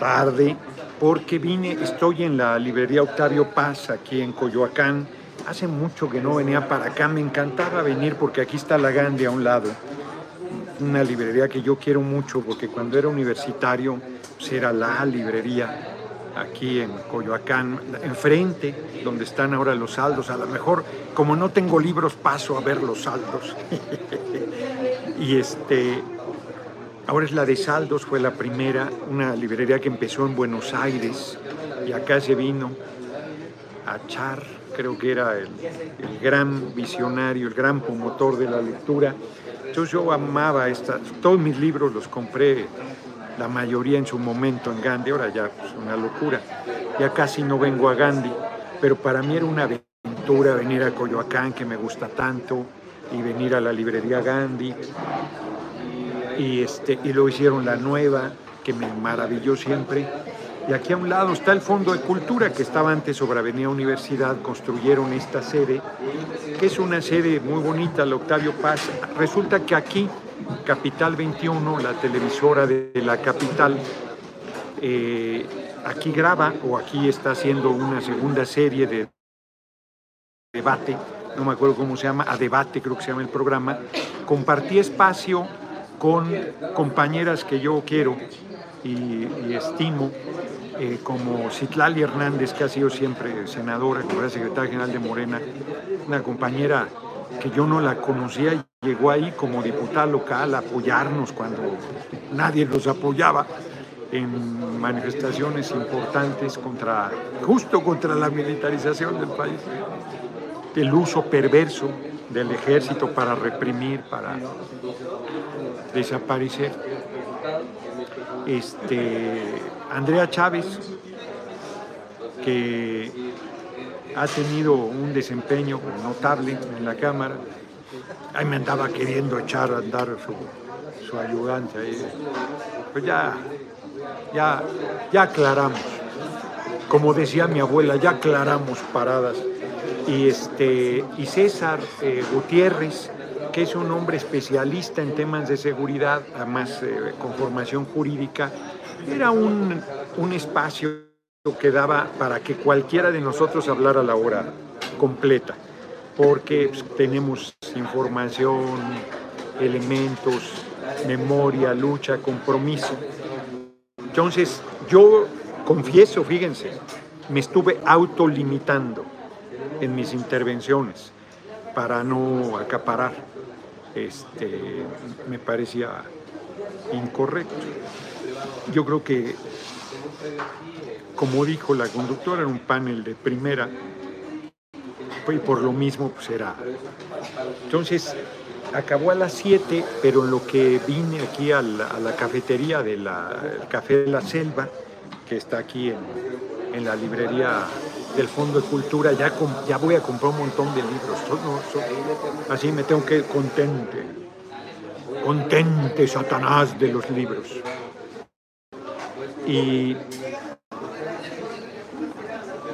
tarde porque vine, estoy en la librería Octavio Paz aquí en Coyoacán. Hace mucho que no venía para acá, me encantaba venir porque aquí está la Gandhi a un lado. Una librería que yo quiero mucho porque cuando era universitario pues era la librería aquí en Coyoacán, enfrente, donde están ahora los saldos. A lo mejor, como no tengo libros, paso a ver los saldos. y este, ahora es la de saldos, fue la primera, una librería que empezó en Buenos Aires y acá se vino a echar, creo que era el, el gran visionario, el gran promotor de la lectura. Entonces yo amaba esta, todos mis libros los compré la mayoría en su momento en Gandhi, ahora ya es una locura. Ya casi no vengo a Gandhi, pero para mí era una aventura venir a Coyoacán, que me gusta tanto, y venir a la librería Gandhi. Y, este, y luego hicieron la nueva, que me maravilló siempre. Y aquí a un lado está el Fondo de Cultura, que estaba antes sobre Avenida Universidad, construyeron esta sede, que es una sede muy bonita, la Octavio Paz. Resulta que aquí Capital 21, la televisora de la capital, eh, aquí graba o aquí está haciendo una segunda serie de debate, no me acuerdo cómo se llama, a debate creo que se llama el programa, compartí espacio con compañeras que yo quiero y, estimo, eh, como Citlali Hernández, que ha sido siempre senadora, como era secretaria general de Morena, una compañera que yo no la conocía y llegó ahí como diputada local a apoyarnos cuando nadie los apoyaba en manifestaciones importantes contra, justo contra la militarización del país, el uso perverso del ejército para reprimir, para desaparecer. Este, Andrea Chávez, que ha tenido un desempeño notable en la Cámara. Ahí me andaba queriendo echar a andar su, su ayudante. Pues ya, ya, ya aclaramos. Como decía mi abuela, ya aclaramos paradas. Y, este, y César eh, Gutiérrez, que es un hombre especialista en temas de seguridad, además eh, con formación jurídica, era un, un espacio que daba para que cualquiera de nosotros hablara la hora completa, porque pues, tenemos información, elementos, memoria, lucha, compromiso. Entonces, yo confieso, fíjense, me estuve autolimitando en mis intervenciones para no acaparar. Este, me parecía incorrecto. Yo creo que como dijo la conductora, era un panel de primera, y por lo mismo pues era. Entonces, acabó a las 7, pero en lo que vine aquí a la, cafetería del Café de la Selva, que está aquí en, la librería del Fondo de Cultura, ya, ya voy a comprar un montón de libros. así me tengo que contente, contente Satanás de los libros. Y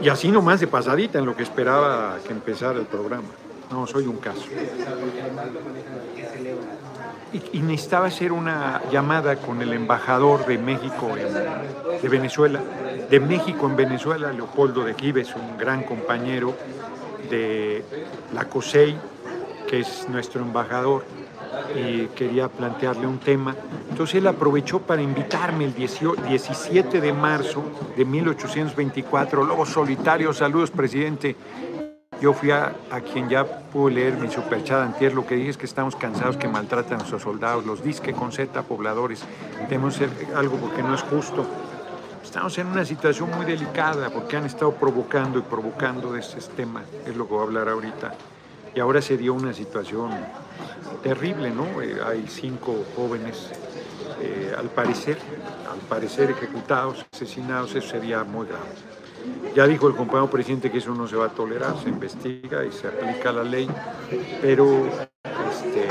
y así nomás de pasadita en lo que esperaba que empezara el programa. No, soy un caso. Y, necesitaba hacer una llamada con el embajador de México, de Venezuela, de México en Venezuela, Leopoldo de Gives, un gran compañero de la COSEI, que es nuestro embajador y quería plantearle un tema. Entonces él aprovechó para invitarme el 17 de marzo de 1824, Lobos Solitarios, saludos presidente. Yo fui a, quien ya pude leer mi superchada antier, lo que dije es que estamos cansados que maltratan a nuestros soldados, los disque con Z pobladores, tenemos algo porque no es justo. Estamos en una situación muy delicada porque han estado provocando y provocando ese tema, es lo que voy a hablar ahorita. Y ahora se dio una situación terrible, ¿no? Eh, hay cinco jóvenes, eh, al parecer, al parecer ejecutados, asesinados, eso sería muy grave. Ya dijo el compañero presidente que eso no se va a tolerar, se investiga y se aplica la ley, pero este,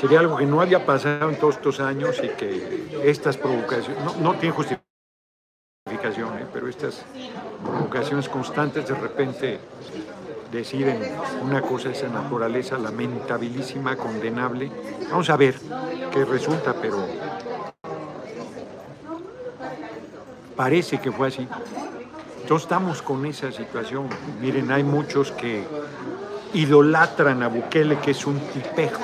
sería algo que no había pasado en todos estos años y que estas provocaciones, no, no tienen justificación, ¿eh? pero estas provocaciones constantes de repente deciden una cosa de esa naturaleza lamentabilísima, condenable. Vamos a ver qué resulta, pero Parece que fue así. Entonces estamos con esa situación. Miren, hay muchos que idolatran a Bukele, que es un tipejo,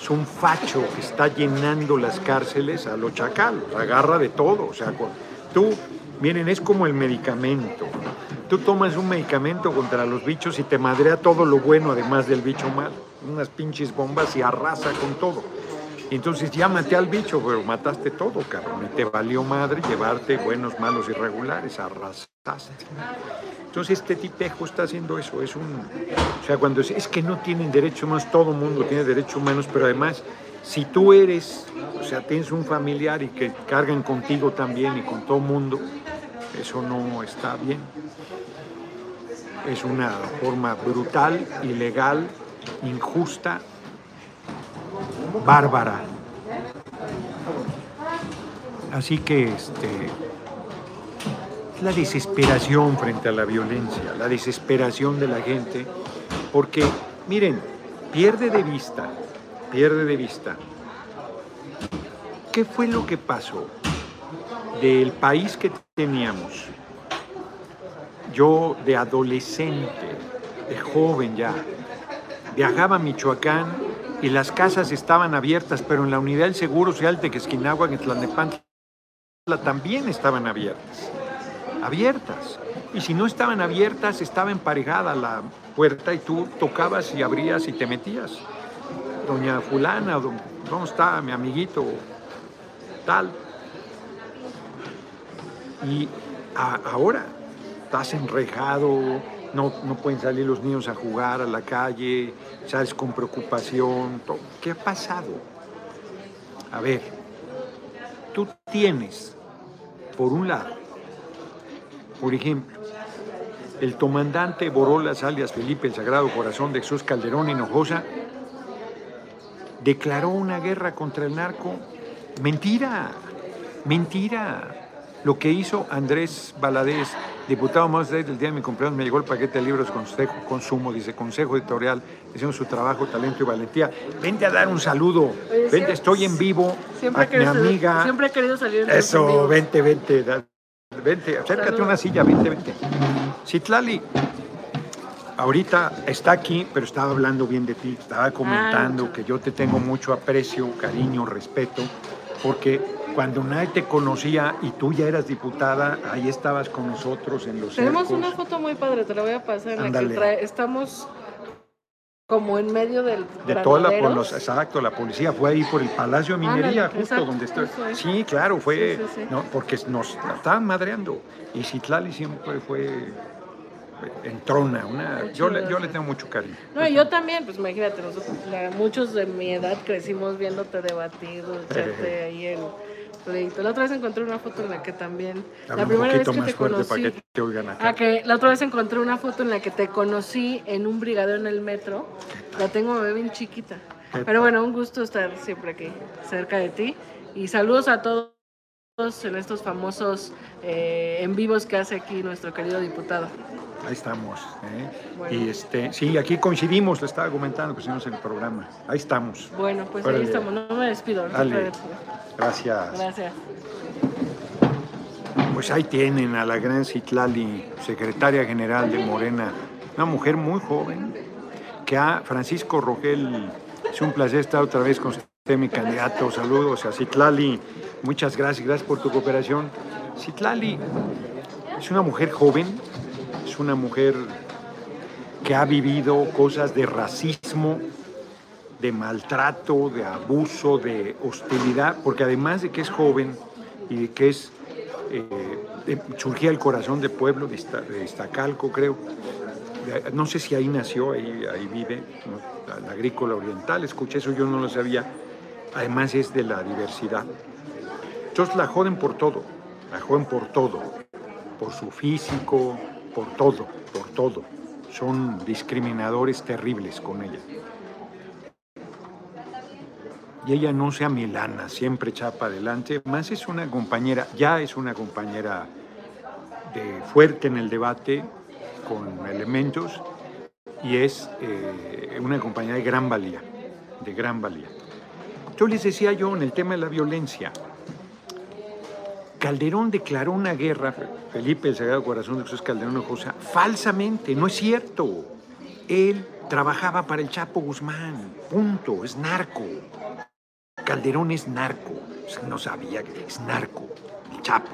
es un facho que está llenando las cárceles a lo chacal, agarra de todo. O sea, tú, miren, es como el medicamento. Tú tomas un medicamento contra los bichos y te madrea todo lo bueno, además del bicho mal. Unas pinches bombas y arrasa con todo. Entonces ya maté al bicho, pero mataste todo, cabrón. Y te valió madre llevarte buenos, malos y regulares, arrasaste. Entonces este tipejo está haciendo eso. Es un. O sea, cuando es, es que no tienen derechos humanos, todo mundo tiene derechos humanos, pero además, si tú eres, o sea, tienes un familiar y que cargan contigo también y con todo mundo, eso no está bien. Es una forma brutal, ilegal, injusta bárbara. Así que este, la desesperación frente a la violencia, la desesperación de la gente, porque, miren, pierde de vista, pierde de vista, ¿qué fue lo que pasó del país que teníamos? Yo de adolescente, de joven ya, viajaba a Michoacán y las casas estaban abiertas, pero en la unidad del Seguro Social de Quesquinagua, en Tlalnepantla, también estaban abiertas. Abiertas. Y si no estaban abiertas, estaba emparejada la puerta y tú tocabas y abrías y te metías. Doña Fulana, ¿dónde está mi amiguito? Tal. Y ahora estás enrejado, no, no pueden salir los niños a jugar a la calle, sales con preocupación. ¿Qué ha pasado? A ver, tú tienes, por un lado, por ejemplo, el comandante Borolas, alias Felipe el Sagrado Corazón de Jesús Calderón Hinojosa, declaró una guerra contra el narco. Mentira, mentira. Lo que hizo Andrés Baladés Diputado más del día de mi cumpleaños me llegó el paquete de libros Consejo Consumo, dice Consejo Editorial, hicimos su trabajo, talento y valentía. Vente a dar un saludo, vente, estoy en vivo, siempre a mi amiga. Siempre he querido salir en Eso, vente, vente, vente, acércate a una silla, vente, vente. Citlali, ahorita está aquí, pero estaba hablando bien de ti, estaba comentando que yo te tengo mucho aprecio, cariño, respeto, porque cuando nadie te conocía y tú ya eras diputada, ahí estabas con nosotros en los Tenemos cercos. una foto muy padre, te la voy a pasar, en la que trae- estamos como en medio del De toda la los- exacto, la policía fue ahí por el Palacio de Minería, justo exacto, donde estoy. ahí. Sí, claro, fue, Sí, sí, sí. no, porque nos estaban madreando. Y Citlali siempre fue en trona, una, Muy yo, le, yo le tengo mucho cariño. No, yo también, pues imagínate, nosotros, muchos de mi edad crecimos viéndote debatir, echarte ahí el pleito. La otra vez encontré una foto en la que también, la primera vez que te conocí, que te oigan acá. Ah, que la otra vez encontré una foto en la que te conocí en un brigadero en el metro. La tengo bien chiquita. ¿Qué Pero bueno, un gusto estar siempre aquí, cerca de ti. Y saludos a todos en estos famosos eh, en vivos que hace aquí nuestro querido diputado. Ahí estamos. ¿eh? Bueno. Y este, sí, aquí coincidimos, le estaba comentando que hicimos el programa. Ahí estamos. Bueno, pues Órale. ahí estamos. No me despido. Dale. Gracias. Gracias. Pues ahí tienen a la gran Citlali, secretaria general de Morena, una mujer muy joven, que a Francisco Rogel, es un placer estar otra vez con usted, mi candidato. Saludos a Citlali, muchas gracias, gracias por tu cooperación. Citlali es una mujer joven, una mujer que ha vivido cosas de racismo, de maltrato, de abuso, de hostilidad, porque además de que es joven y de que es eh, de- surgía el corazón del pueblo de, Izta- de Iztacalco, creo. De- No sé si ahí nació, ahí, ahí vive, ¿no? la agrícola oriental, escuché eso, yo no lo sabía. Además es de la diversidad. Entonces la joden por todo, la joden por todo, por su físico, por todo, por todo. Son discriminadores terribles con ella. Y ella no sea milana, siempre chapa adelante. Más es una compañera, ya es una compañera de fuerte en el debate, con elementos, y es eh, una compañera de gran valía, de gran valía. Yo les decía yo en el tema de la violencia, Calderón declaró una guerra, Felipe el Sagrado Corazón de Jesús Calderón Cosa, falsamente, no es cierto. Él trabajaba para el Chapo Guzmán, punto, es narco. Calderón es narco, no sabía que es narco, el Chapo.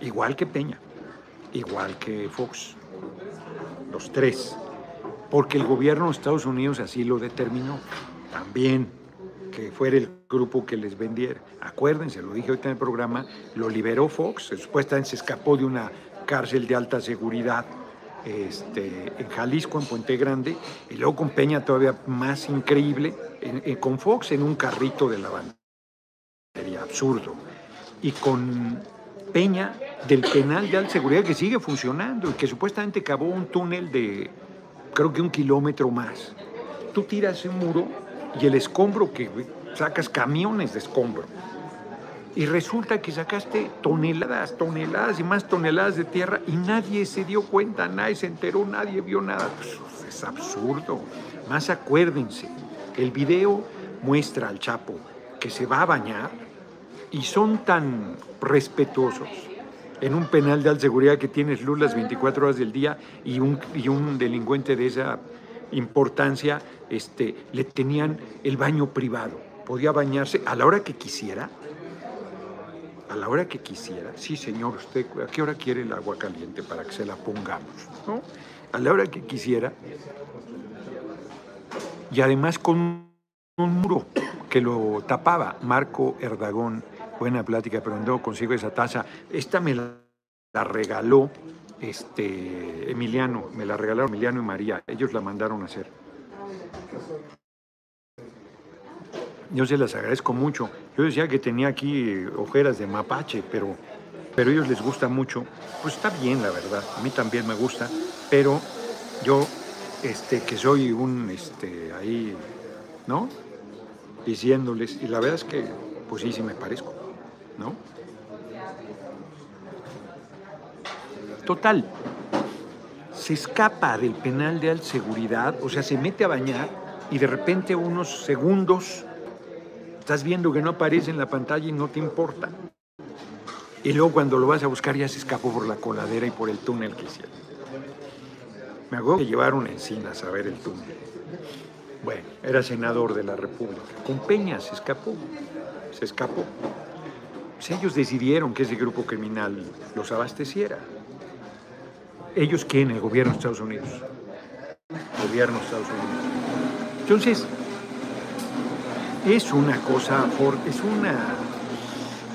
Igual que Peña, igual que Fox, los tres, porque el gobierno de Estados Unidos así lo determinó. También que fuera el grupo que les vendiera. Acuérdense, lo dije ahorita en el programa, lo liberó Fox, supuestamente se escapó de una cárcel de alta seguridad este, en Jalisco, en Puente Grande, y luego con Peña todavía más increíble, con Fox en un carrito de la Sería absurdo. Y con Peña del penal de alta seguridad que sigue funcionando y que supuestamente cavó un túnel de creo que un kilómetro más. Tú tiras un muro y el escombro que sacas camiones de escombro. Y resulta que sacaste toneladas, toneladas y más toneladas de tierra y nadie se dio cuenta, nadie se enteró, nadie vio nada. Pues, es absurdo. Más acuérdense, el video muestra al Chapo que se va a bañar y son tan respetuosos en un penal de alta seguridad que tienes luz las 24 horas del día y un, y un delincuente de esa importancia este, le tenían el baño privado. Podía bañarse a la hora que quisiera. A la hora que quisiera. Sí, señor, usted, ¿a qué hora quiere el agua caliente para que se la pongamos? ¿No? A la hora que quisiera. Y además con un muro que lo tapaba. Marco Erdagón, buena plática, pero no consigo esa taza. Esta me la regaló este, Emiliano, me la regalaron Emiliano y María, ellos la mandaron a hacer. Yo se las agradezco mucho. Yo decía que tenía aquí ojeras de mapache, pero, pero a ellos les gusta mucho. Pues está bien, la verdad. A mí también me gusta, pero yo, este, que soy un, este, ahí, ¿no? Diciéndoles, y la verdad es que, pues sí, sí me parezco, ¿no? Total, se escapa del penal de alta seguridad, o sea, se mete a bañar y de repente unos segundos estás viendo que no aparece en la pantalla y no te importa. Y luego cuando lo vas a buscar ya se escapó por la coladera y por el túnel que hicieron. Me acuerdo que llevaron encinas a ver el túnel. Bueno, era senador de la República. Con Peña se escapó. Se escapó. Pues ellos decidieron que ese grupo criminal los abasteciera. ¿Ellos quién? El gobierno de Estados Unidos. Gobierno de Estados Unidos. Entonces, es una cosa, es una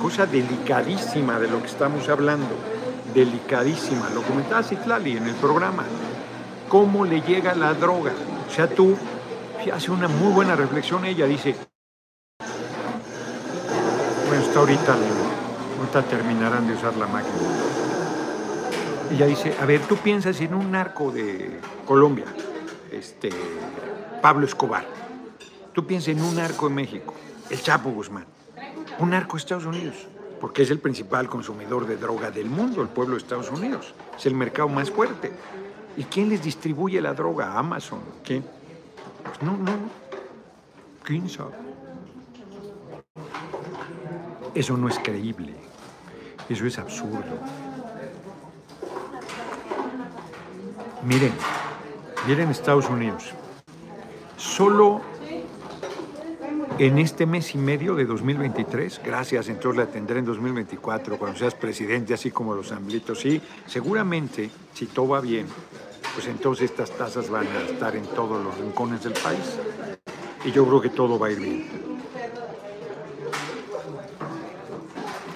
cosa delicadísima de lo que estamos hablando. Delicadísima. Lo comentaba Citlali en el programa. ¿Cómo le llega la droga? O sea, tú hace una muy buena reflexión. Ella dice, bueno, hasta ahorita, ahorita terminarán de usar la máquina. Ella dice, a ver, tú piensas en un narco de Colombia, este, Pablo Escobar. Tú piensas en un narco de México, el Chapo Guzmán. Un narco de Estados Unidos, porque es el principal consumidor de droga del mundo, el pueblo de Estados Unidos. Es el mercado más fuerte. ¿Y quién les distribuye la droga? Amazon. ¿Quién? Pues no, no. ¿Quién sabe? Eso no es creíble. Eso es absurdo. Miren, miren Estados Unidos. Solo en este mes y medio de 2023, gracias, entonces la tendré en 2024, cuando seas presidente, así como los amblitos, sí, seguramente, si todo va bien, pues entonces estas tasas van a estar en todos los rincones del país. Y yo creo que todo va a ir bien.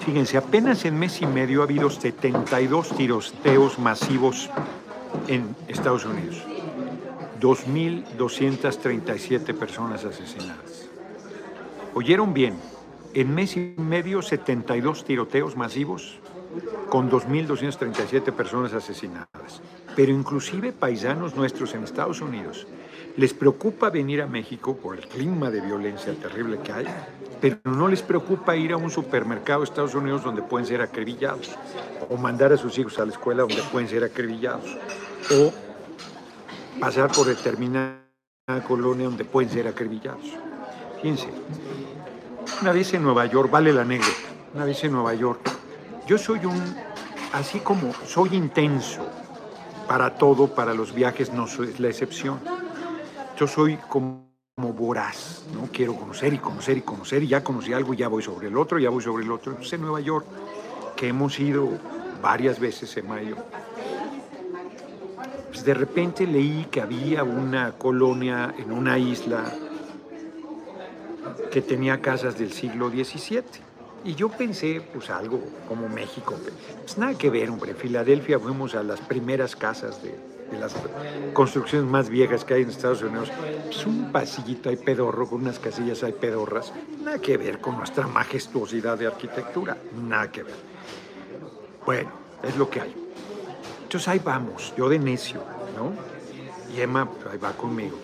Fíjense, apenas en mes y medio ha habido 72 tiroteos masivos en Estados Unidos. 2.237 personas asesinadas. ¿Oyeron bien? En mes y medio, 72 tiroteos masivos con 2.237 personas asesinadas. Pero inclusive paisanos nuestros en Estados Unidos les preocupa venir a México por el clima de violencia terrible que hay, pero no les preocupa ir a un supermercado de Estados Unidos donde pueden ser acribillados, o mandar a sus hijos a la escuela donde pueden ser acribillados, o pasar por determinada colonia donde pueden ser acribillados. Fíjense, una vez en Nueva York, vale la anécdota, una vez en Nueva York, Yo soy un, así como soy intenso para todo, para los viajes no soy la excepción. Yo soy como, voraz, ¿no? Quiero conocer y conocer y conocer y ya conocí algo, ya voy sobre el otro, ya voy sobre el otro. Entonces en Nueva York, que hemos ido varias veces en mayo, pues de repente leí que había una colonia en una isla que tenía casas del siglo XVII. Y yo pensé, pues algo como México. Pues nada que ver, hombre. En Filadelfia fuimos a las primeras casas de, las construcciones más viejas que hay en Estados Unidos. Pues un pasillito hay pedorro, con unas casillas hay pedorras. Nada que ver con nuestra majestuosidad de arquitectura. Nada que ver. Bueno, es lo que hay. Entonces ahí vamos, yo de necio, ¿no? Y Emma, pues, ahí va conmigo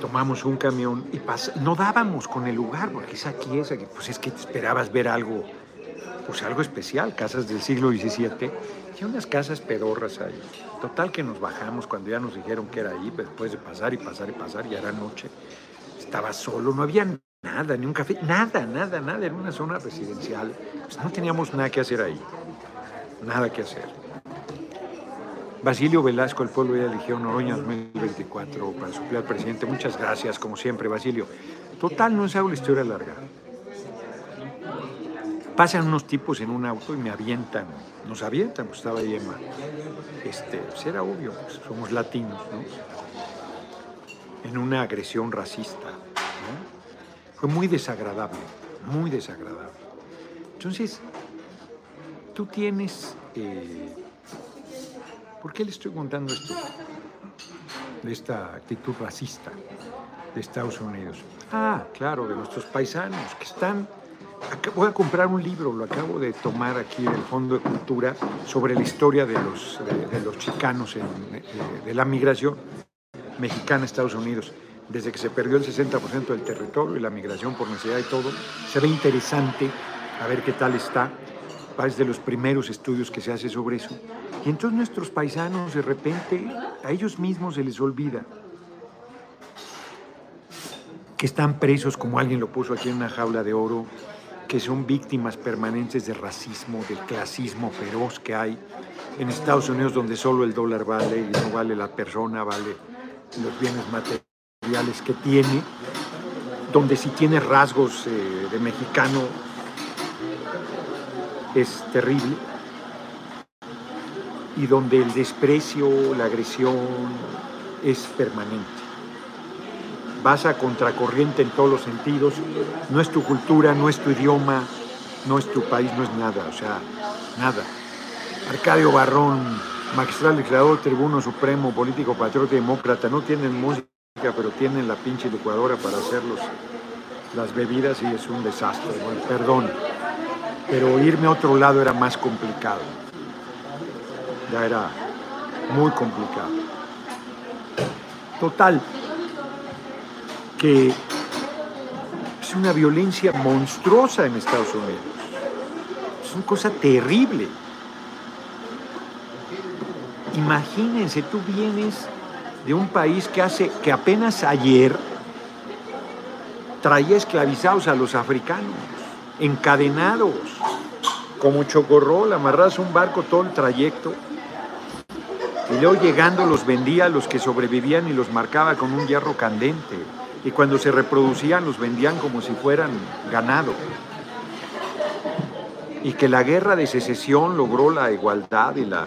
tomamos un camión y no dábamos con el lugar, porque es aquí, es aquí, pues es que esperabas ver algo, pues algo especial, casas del siglo XVII, y unas casas pedorras ahí. Total que nos bajamos cuando ya nos dijeron que era ahí, pues, después de pasar y pasar y pasar, ya era noche. Estaba solo, no había nada, ni un café, nada, nada, nada, era una zona residencial. Pues no teníamos nada que hacer ahí, nada que hacer. Basilio Velasco, el pueblo ya eligió Noroña 2024 para suplir al presidente. Muchas gracias, como siempre, Basilio. Total, no es hago la historia larga. Pasan unos tipos en un auto y me avientan, nos avientan, pues estaba Emma. Este, pues era obvio, pues somos latinos, ¿no? En una agresión racista. Fue muy desagradable, muy desagradable. Entonces, tú tienes... Eh, ¿Por qué le estoy contando esto? De esta actitud racista de Estados Unidos. Ah, claro, de nuestros paisanos que están... Voy a comprar un libro, lo acabo de tomar aquí del Fondo de Cultura, sobre la historia de los, de, los chicanos, de, la migración mexicana a Estados Unidos desde que se perdió el 60% del territorio y la migración por necesidad y todo. Se ve interesante a ver qué tal está. Es de los primeros estudios que se hace sobre eso. Y entonces nuestros paisanos de repente a ellos mismos se les olvida que están presos, como alguien lo puso aquí en una jaula de oro, que son víctimas permanentes de racismo, del clasismo feroz que hay en Estados Unidos, donde solo el dólar vale y no vale la persona, vale los bienes materiales que tiene, donde si tiene rasgos eh, de mexicano es terrible y donde el desprecio, la agresión es permanente. Vas a contracorriente en todos los sentidos, no es tu cultura, no es tu idioma, no es tu país, no es nada, o sea, nada. Arcadio Barrón, magistral legislador, tribuno supremo, político, patriota y demócrata, no tienen música, pero tienen la pinche licuadora para hacer las bebidas y es un desastre. Perdón, pero irme a otro lado era más complicado ya era muy complicado. Total, que es una violencia monstruosa en Estados Unidos. Es una cosa terrible. Imagínense, tú vienes de un país que hace que apenas ayer traía esclavizados a los africanos, encadenados, como chocorrol, amarrados a un barco todo el trayecto y luego llegando los vendía a los que sobrevivían y los marcaba con un hierro candente. Y cuando se reproducían los vendían como si fueran ganado. Y que la guerra de secesión logró la igualdad y la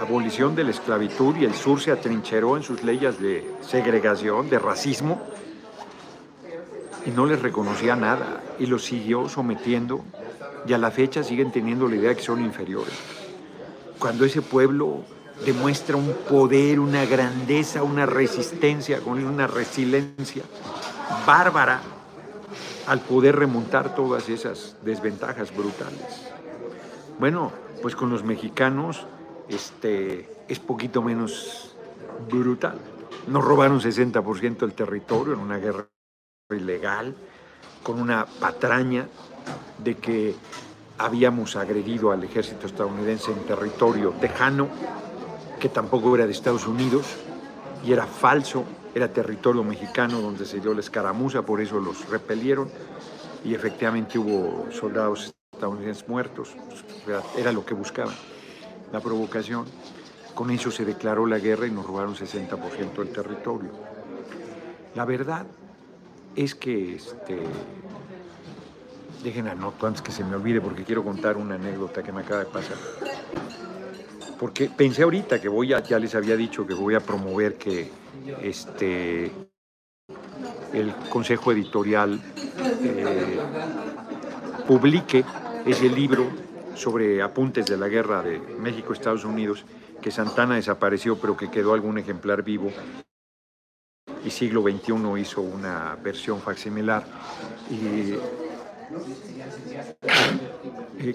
abolición de la esclavitud y el sur se atrincheró en sus leyes de segregación, de racismo, y no les reconocía nada y los siguió sometiendo y a la fecha siguen teniendo la idea de que son inferiores. Cuando ese pueblo demuestra un poder, una grandeza, una resistencia, una resiliencia bárbara al poder remontar todas esas desventajas brutales. Bueno, pues con los mexicanos este, es poquito menos brutal. Nos robaron 60% del territorio en una guerra ilegal, con una patraña de que habíamos agredido al ejército estadounidense en territorio tejano que tampoco era de Estados Unidos y era falso, era territorio mexicano donde se dio la escaramuza, por eso los repelieron y efectivamente hubo soldados estadounidenses muertos, pues, era lo que buscaban, la provocación. Con eso se declaró la guerra y nos robaron 60% del territorio. La verdad es que, este, dejen anoto antes que se me olvide porque quiero contar una anécdota que me acaba de pasar. Porque pensé ahorita que voy a, ya les había dicho que voy a promover que este, el Consejo Editorial eh, publique ese libro sobre apuntes de la guerra de México-Estados Unidos, que Santana desapareció, pero que quedó algún ejemplar vivo. Y siglo XXI hizo una versión facsimilar. Y,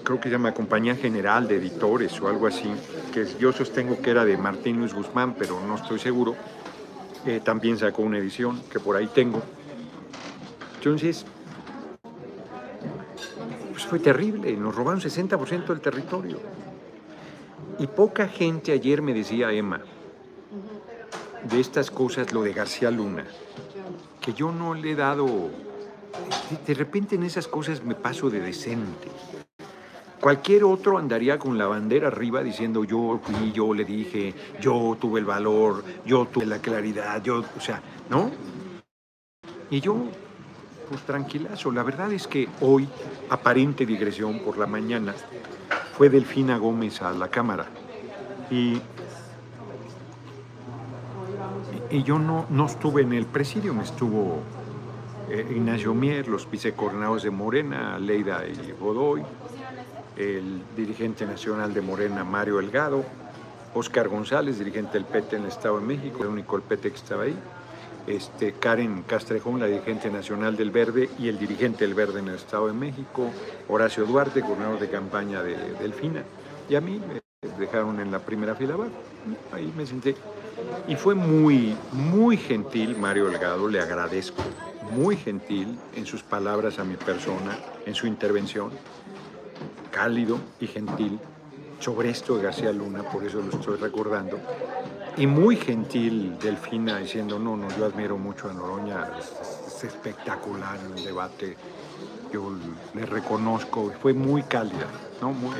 creo que se llama Compañía General de Editores o algo así, que yo sostengo que era de Martín Luis Guzmán, pero no estoy seguro. Eh, también sacó una edición que por ahí tengo. Entonces, pues fue terrible, nos robaron 60% del territorio. Y poca gente ayer me decía, Emma, de estas cosas, lo de García Luna, que yo no le he dado, de repente en esas cosas me paso de decente. Cualquier otro andaría con la bandera arriba diciendo yo fui, yo le dije, yo tuve el valor, yo tuve la claridad, yo, o sea, ¿no? Y yo, pues tranquilazo. La verdad es que hoy, aparente digresión por la mañana, fue Delfina Gómez a la Cámara. Y, y yo no, no estuve en el presidio, me estuvo eh, Mier, los vicecoordinados de Morena, Leida y Godoy, el dirigente nacional de Morena, Mario Elgado, Oscar González, dirigente del PT en el Estado de México, el único el PT que estaba ahí, este, Karen Castrejón, la dirigente nacional del Verde y el dirigente del Verde en el Estado de México, Horacio Duarte, gobernador de campaña de Delfina, y a mí me dejaron en la primera fila abajo, ahí me senté. Y fue muy, muy gentil Mario Elgado, le agradezco, muy gentil en sus palabras a mi persona, en su intervención cálido y gentil sobre esto de García Luna, por eso lo estoy recordando. Y muy gentil Delfina diciendo, no, no, yo admiro mucho a Noroña, es, espectacular en el debate, yo le reconozco, fue muy cálida, ¿no? Muy,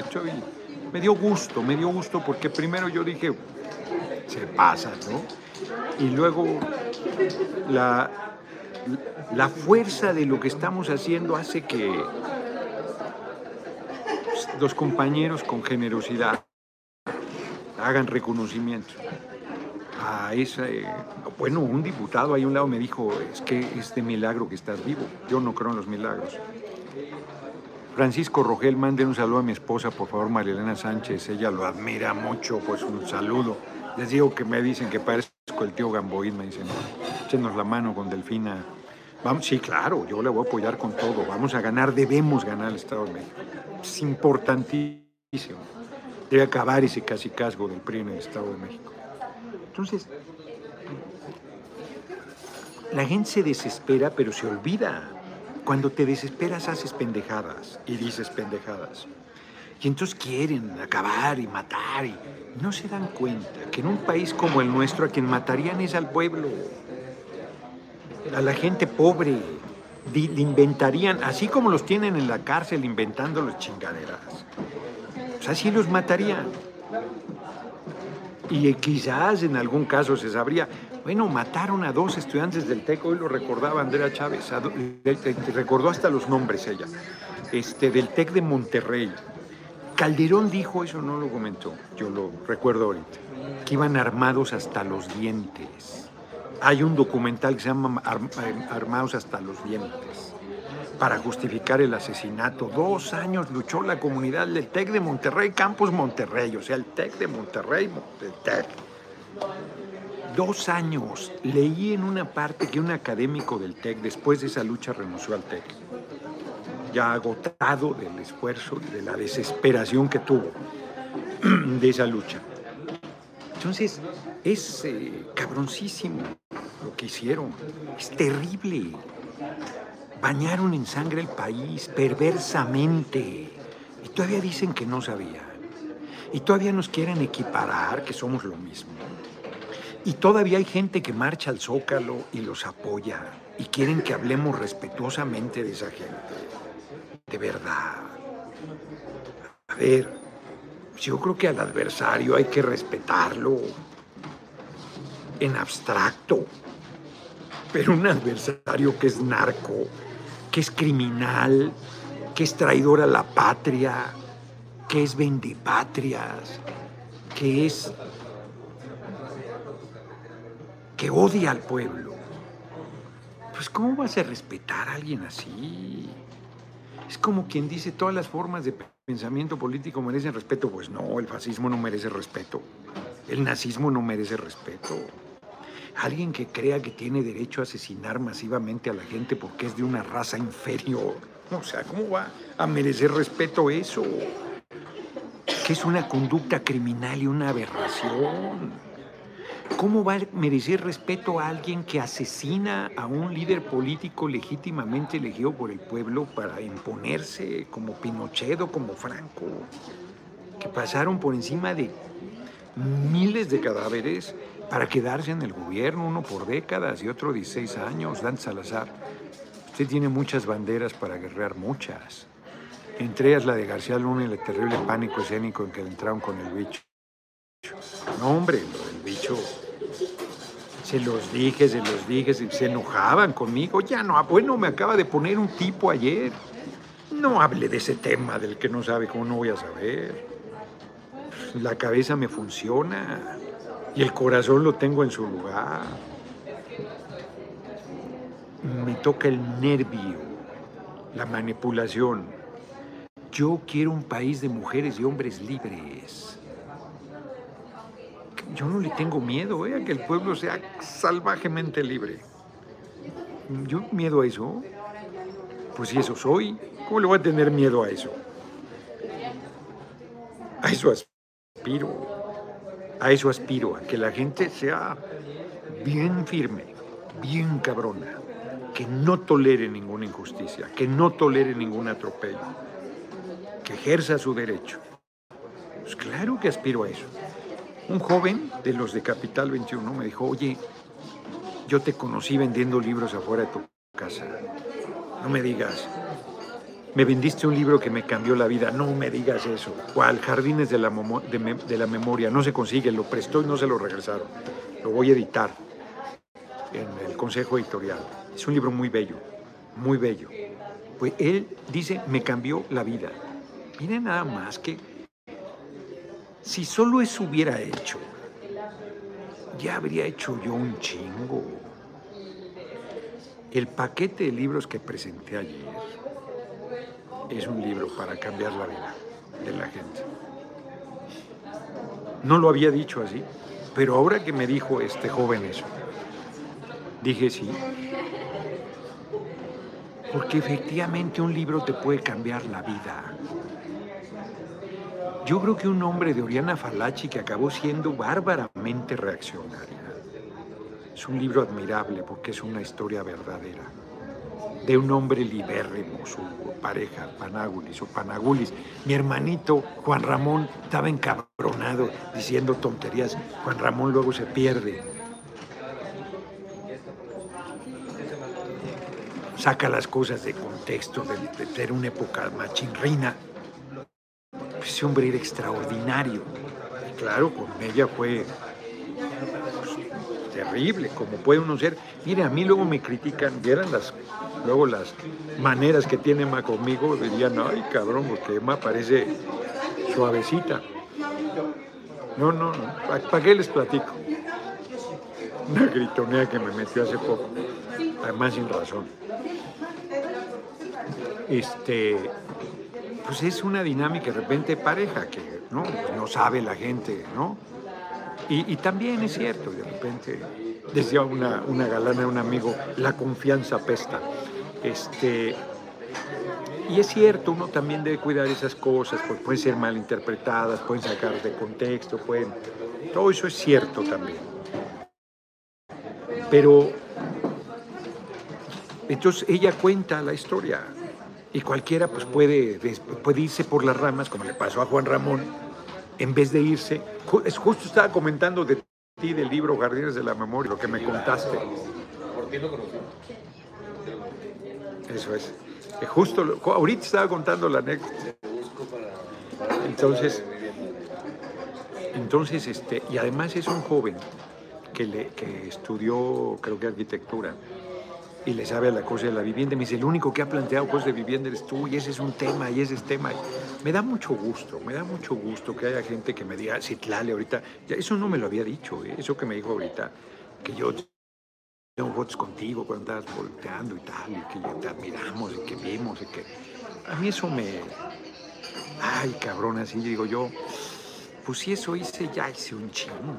me dio gusto, me dio gusto porque primero yo dije, se pasa, ¿no? Y luego la, la fuerza de lo que estamos haciendo hace que los compañeros con generosidad hagan reconocimiento a ese, bueno, un diputado ahí a un lado me dijo, es que es de milagro que estás vivo, yo no creo en los milagros. Francisco Rogel, mande un saludo a mi esposa, por favor, Marilena Sánchez, ella lo admira mucho, pues un saludo. Les digo que me dicen que parezco el tío Gamboín, me dicen, échenos la mano con Delfina. Vamos, sí, claro, yo le voy a apoyar con todo, vamos a ganar, debemos ganar el Estado de México es importantísimo. Debe acabar ese casi casgo del PRI en el Estado de México. Entonces, la gente se desespera, pero se olvida. Cuando te desesperas haces pendejadas y dices pendejadas. Y entonces quieren acabar y matar y no se dan cuenta que en un país como el nuestro a quien matarían es al pueblo, a la gente pobre, inventarían, así como los tienen en la cárcel inventando las chingaderas, pues así los matarían. Y quizás en algún caso se sabría, bueno, mataron a dos estudiantes del TEC, hoy lo recordaba Andrea Chávez, recordó hasta los nombres ella, este, del TEC de Monterrey. Calderón dijo, eso no lo comentó, yo lo recuerdo ahorita, que iban armados hasta los dientes hay un documental que se llama eh, Armados hasta los dientes para justificar el asesinato. Dos años luchó la comunidad del TEC de Monterrey, Campus Monterrey, o sea, el TEC de Monterrey, el TEC. Dos años. Leí en una parte que un académico del TEC, después de esa lucha, renunció al TEC. Ya agotado del esfuerzo y de la desesperación que tuvo de esa lucha. Entonces, es eh, cabroncísimo lo que hicieron. Es terrible. Bañaron en sangre el país perversamente. Y todavía dicen que no sabían. Y todavía nos quieren equiparar, que somos lo mismo. Y todavía hay gente que marcha al zócalo y los apoya. Y quieren que hablemos respetuosamente de esa gente. De verdad. A ver, yo creo que al adversario hay que respetarlo en abstracto, pero un adversario que es narco, que es criminal, que es traidor a la patria, que es vendipatrias, que es que odia al pueblo. Pues ¿cómo vas a respetar a alguien así? Es como quien dice todas las formas de pensamiento político merecen respeto. Pues no, el fascismo no merece respeto. El nazismo no merece respeto. Alguien que crea que tiene derecho a asesinar masivamente a la gente porque es de una raza inferior. O sea, ¿cómo va a merecer respeto eso? Que es una conducta criminal y una aberración. ¿Cómo va a merecer respeto a alguien que asesina a un líder político legítimamente elegido por el pueblo para imponerse como Pinochet o como Franco? Que pasaron por encima de miles de cadáveres para quedarse en el gobierno, uno por décadas y otro 16 años, Dan Salazar. Usted tiene muchas banderas para guerrear, muchas. Entre ellas la de García Luna y el terrible pánico escénico en que entraron con el bicho. No, hombre, lo bicho. Se los dije, se los dije, se, enojaban conmigo. Ya no, bueno, me acaba de poner un tipo ayer. No hable de ese tema del que no sabe cómo no voy a saber. La cabeza me funciona y el corazón lo tengo en su lugar. Me toca el nervio, la manipulación. Yo quiero un país de mujeres y hombres libres. Yo no le tengo miedo ¿eh? a que el pueblo sea salvajemente libre. ¿Yo miedo a eso? Pues si eso soy, ¿cómo le voy a tener miedo a eso? A eso aspiro. A eso aspiro, a que la gente sea bien firme, bien cabrona, que no tolere ninguna injusticia, que no tolere ningún atropello, que ejerza su derecho. Pues claro que aspiro a eso. Un joven de los de Capital 21 me dijo, oye, yo te conocí vendiendo libros afuera de tu casa. No me digas, me vendiste un libro que me cambió la vida. No me digas eso. ¿Cuál? Jardines de la, de, la Memoria. No se consigue, lo prestó y no se lo regresaron. Lo voy a editar en el Consejo Editorial. Es un libro muy bello, muy bello. Pues él dice, me cambió la vida. Miren nada más que si solo eso hubiera hecho, ya habría hecho yo un chingo. El paquete de libros que presenté ayer es un libro para cambiar la vida de la gente. No lo había dicho así, pero ahora que me dijo este joven eso, dije sí. Porque efectivamente un libro te puede cambiar la vida. Yo creo que un hombre de Oriana Falachi que acabó siendo bárbaramente reaccionaria. Es un libro admirable porque es una historia verdadera de un hombre libérrimo, su pareja, Panagulis o Panagulis. Mi hermanito Juan Ramón estaba encabronado diciendo tonterías. Juan Ramón luego se pierde. Saca las cosas de contexto, de, tener una época machinrina. Ese hombre era extraordinario. claro, con ella fue terrible, como puede uno ser. Mire, a mí luego me critican, vieran las, luego las maneras que tiene Emma conmigo, dirían, ay cabrón, porque Emma parece suavecita. No, no, no, ¿para qué les platico? Una gritonea que me metió hace poco, además sin razón. Este, pues es una dinámica de repente pareja que no, no sabe la gente, ¿no? Y, también es cierto, de repente, decía una, una galana, un amigo, la confianza pesta. Este, y es cierto, uno también debe cuidar esas cosas, porque pueden ser mal interpretadas, pueden sacar de contexto, pueden... Todo eso es cierto también. Pero entonces ella cuenta la historia y cualquiera pues puede, puede irse por las ramas, como le pasó a Juan Ramón, en vez de irse. Es justo estaba comentando de ti del libro Jardines de la Memoria, lo que me contaste. ¿Por qué lo conocí? Eso es. Justo, ahorita estaba contando la anécdota. Entonces, entonces, este, y además es un joven que, le, que estudió, creo que arquitectura, y le sabe la cosa de la vivienda. Me dice, el único que ha planteado cosas de vivienda eres tú, y ese es un tema, y ese es tema. Me da mucho gusto, me da mucho gusto que haya gente que me diga, Citlale, ahorita, eso no me lo había dicho, ¿eh? eso que me dijo ahorita, que yo tengo fotos contigo cuando estabas volteando y tal, y que ya te admiramos, y que vimos, y que... A mí eso me... Ay, cabrón, así digo yo, pues si eso hice, ya hice un chingo.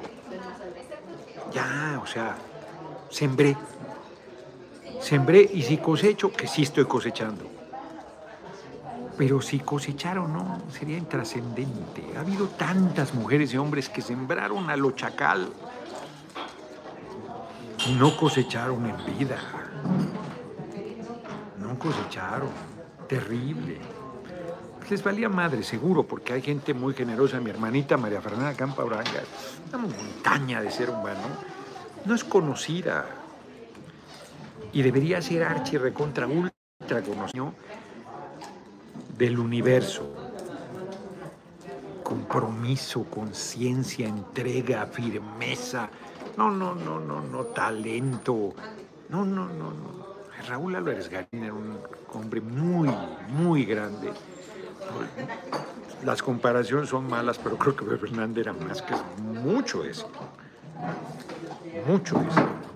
Ya, o sea, sembré. Sembré y si cosecho, que sí estoy cosechando. Pero si cosechar o no, sería intrascendente. Ha habido tantas mujeres y hombres que sembraron a lo chacal y no cosecharon en vida. No cosecharon. Terrible. Les valía madre, seguro, porque hay gente muy generosa. Mi hermanita María Fernanda Campa Uranga, una montaña de ser humano, no es conocida. Y debería ser archi recontra ultra conocido del universo. Compromiso, conciencia, entrega, firmeza. No, no, no, no, no, talento. No, no, no, no. Raúl Álvarez Garín era un hombre muy, muy grande. Las comparaciones son malas, pero creo que Fernández era más que mucho eso. Mucho eso.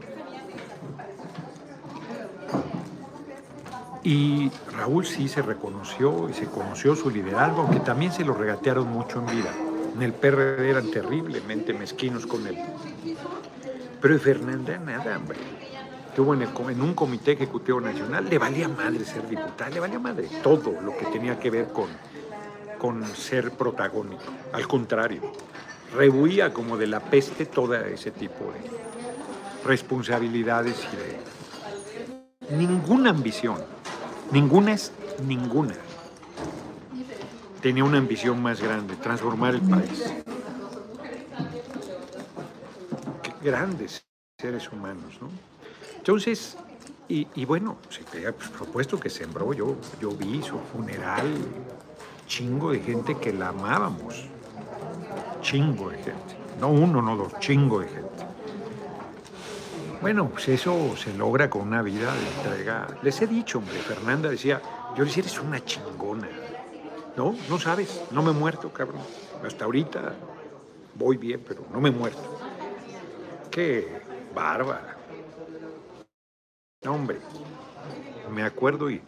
Y Raúl sí se reconoció y se conoció su liderazgo, aunque también se lo regatearon mucho en vida. En el PRD eran terriblemente mezquinos con él. Pero Fernanda nada, hombre. Estuvo en, en, un comité ejecutivo nacional, le valía madre ser diputada, le valía madre todo lo que tenía que ver con, con ser protagónico. Al contrario, rehuía como de la peste todo ese tipo de responsabilidades y de ninguna ambición Ninguna es ninguna. Tenía una ambición más grande, transformar el país. Qué grandes seres humanos, ¿no? Entonces, y, bueno, se pues, propuesto que sembró, yo, yo vi su funeral, chingo de gente que la amábamos, chingo de gente, no uno, no dos, chingo de gente. Bueno, pues eso se logra con una vida de entrega. Les he dicho, hombre, Fernanda decía, yo le decía, eres una chingona. No, no sabes, no me he muerto, cabrón. Hasta ahorita voy bien, pero no me he muerto. Qué bárbara. No, hombre, me acuerdo y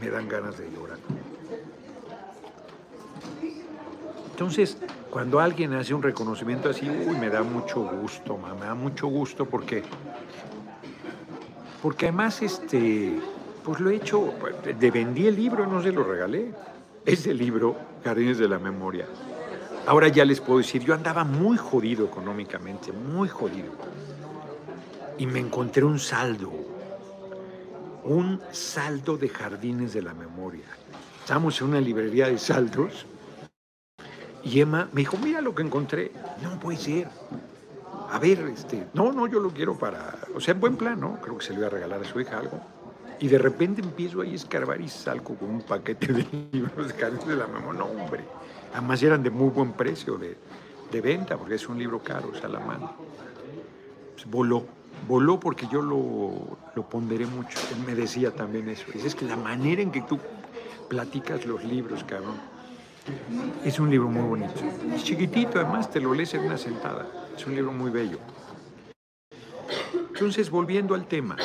me dan ganas de llorar. Entonces, cuando alguien hace un reconocimiento así, uy, me da mucho gusto, me da mucho gusto porque, porque además, este, pues lo he hecho, de vendí el libro, no se lo regalé, ese libro, Jardines de la Memoria. Ahora ya les puedo decir, yo andaba muy jodido económicamente, muy jodido. Y me encontré un saldo, un saldo de Jardines de la Memoria. Estamos en una librería de saldos y Emma me dijo, mira lo que encontré. No puede ser. A ver, este, no, no, yo lo quiero para, o sea, en buen plan, ¿no? Creo que se le iba a regalar a su hija algo. Y de repente empiezo ahí a escarbar y salgo con un paquete de libros de la memoria. No, hombre. Además eran de muy buen precio de, de venta, porque es un libro caro, o sea, la mano. Pues voló, voló porque yo lo, lo ponderé mucho. Él me decía también eso. Dice, es que la manera en que tú platicas los libros, cabrón, es un libro muy bonito. Es chiquitito, además te lo lees en una sentada. Es un libro muy bello. Entonces, volviendo al tema.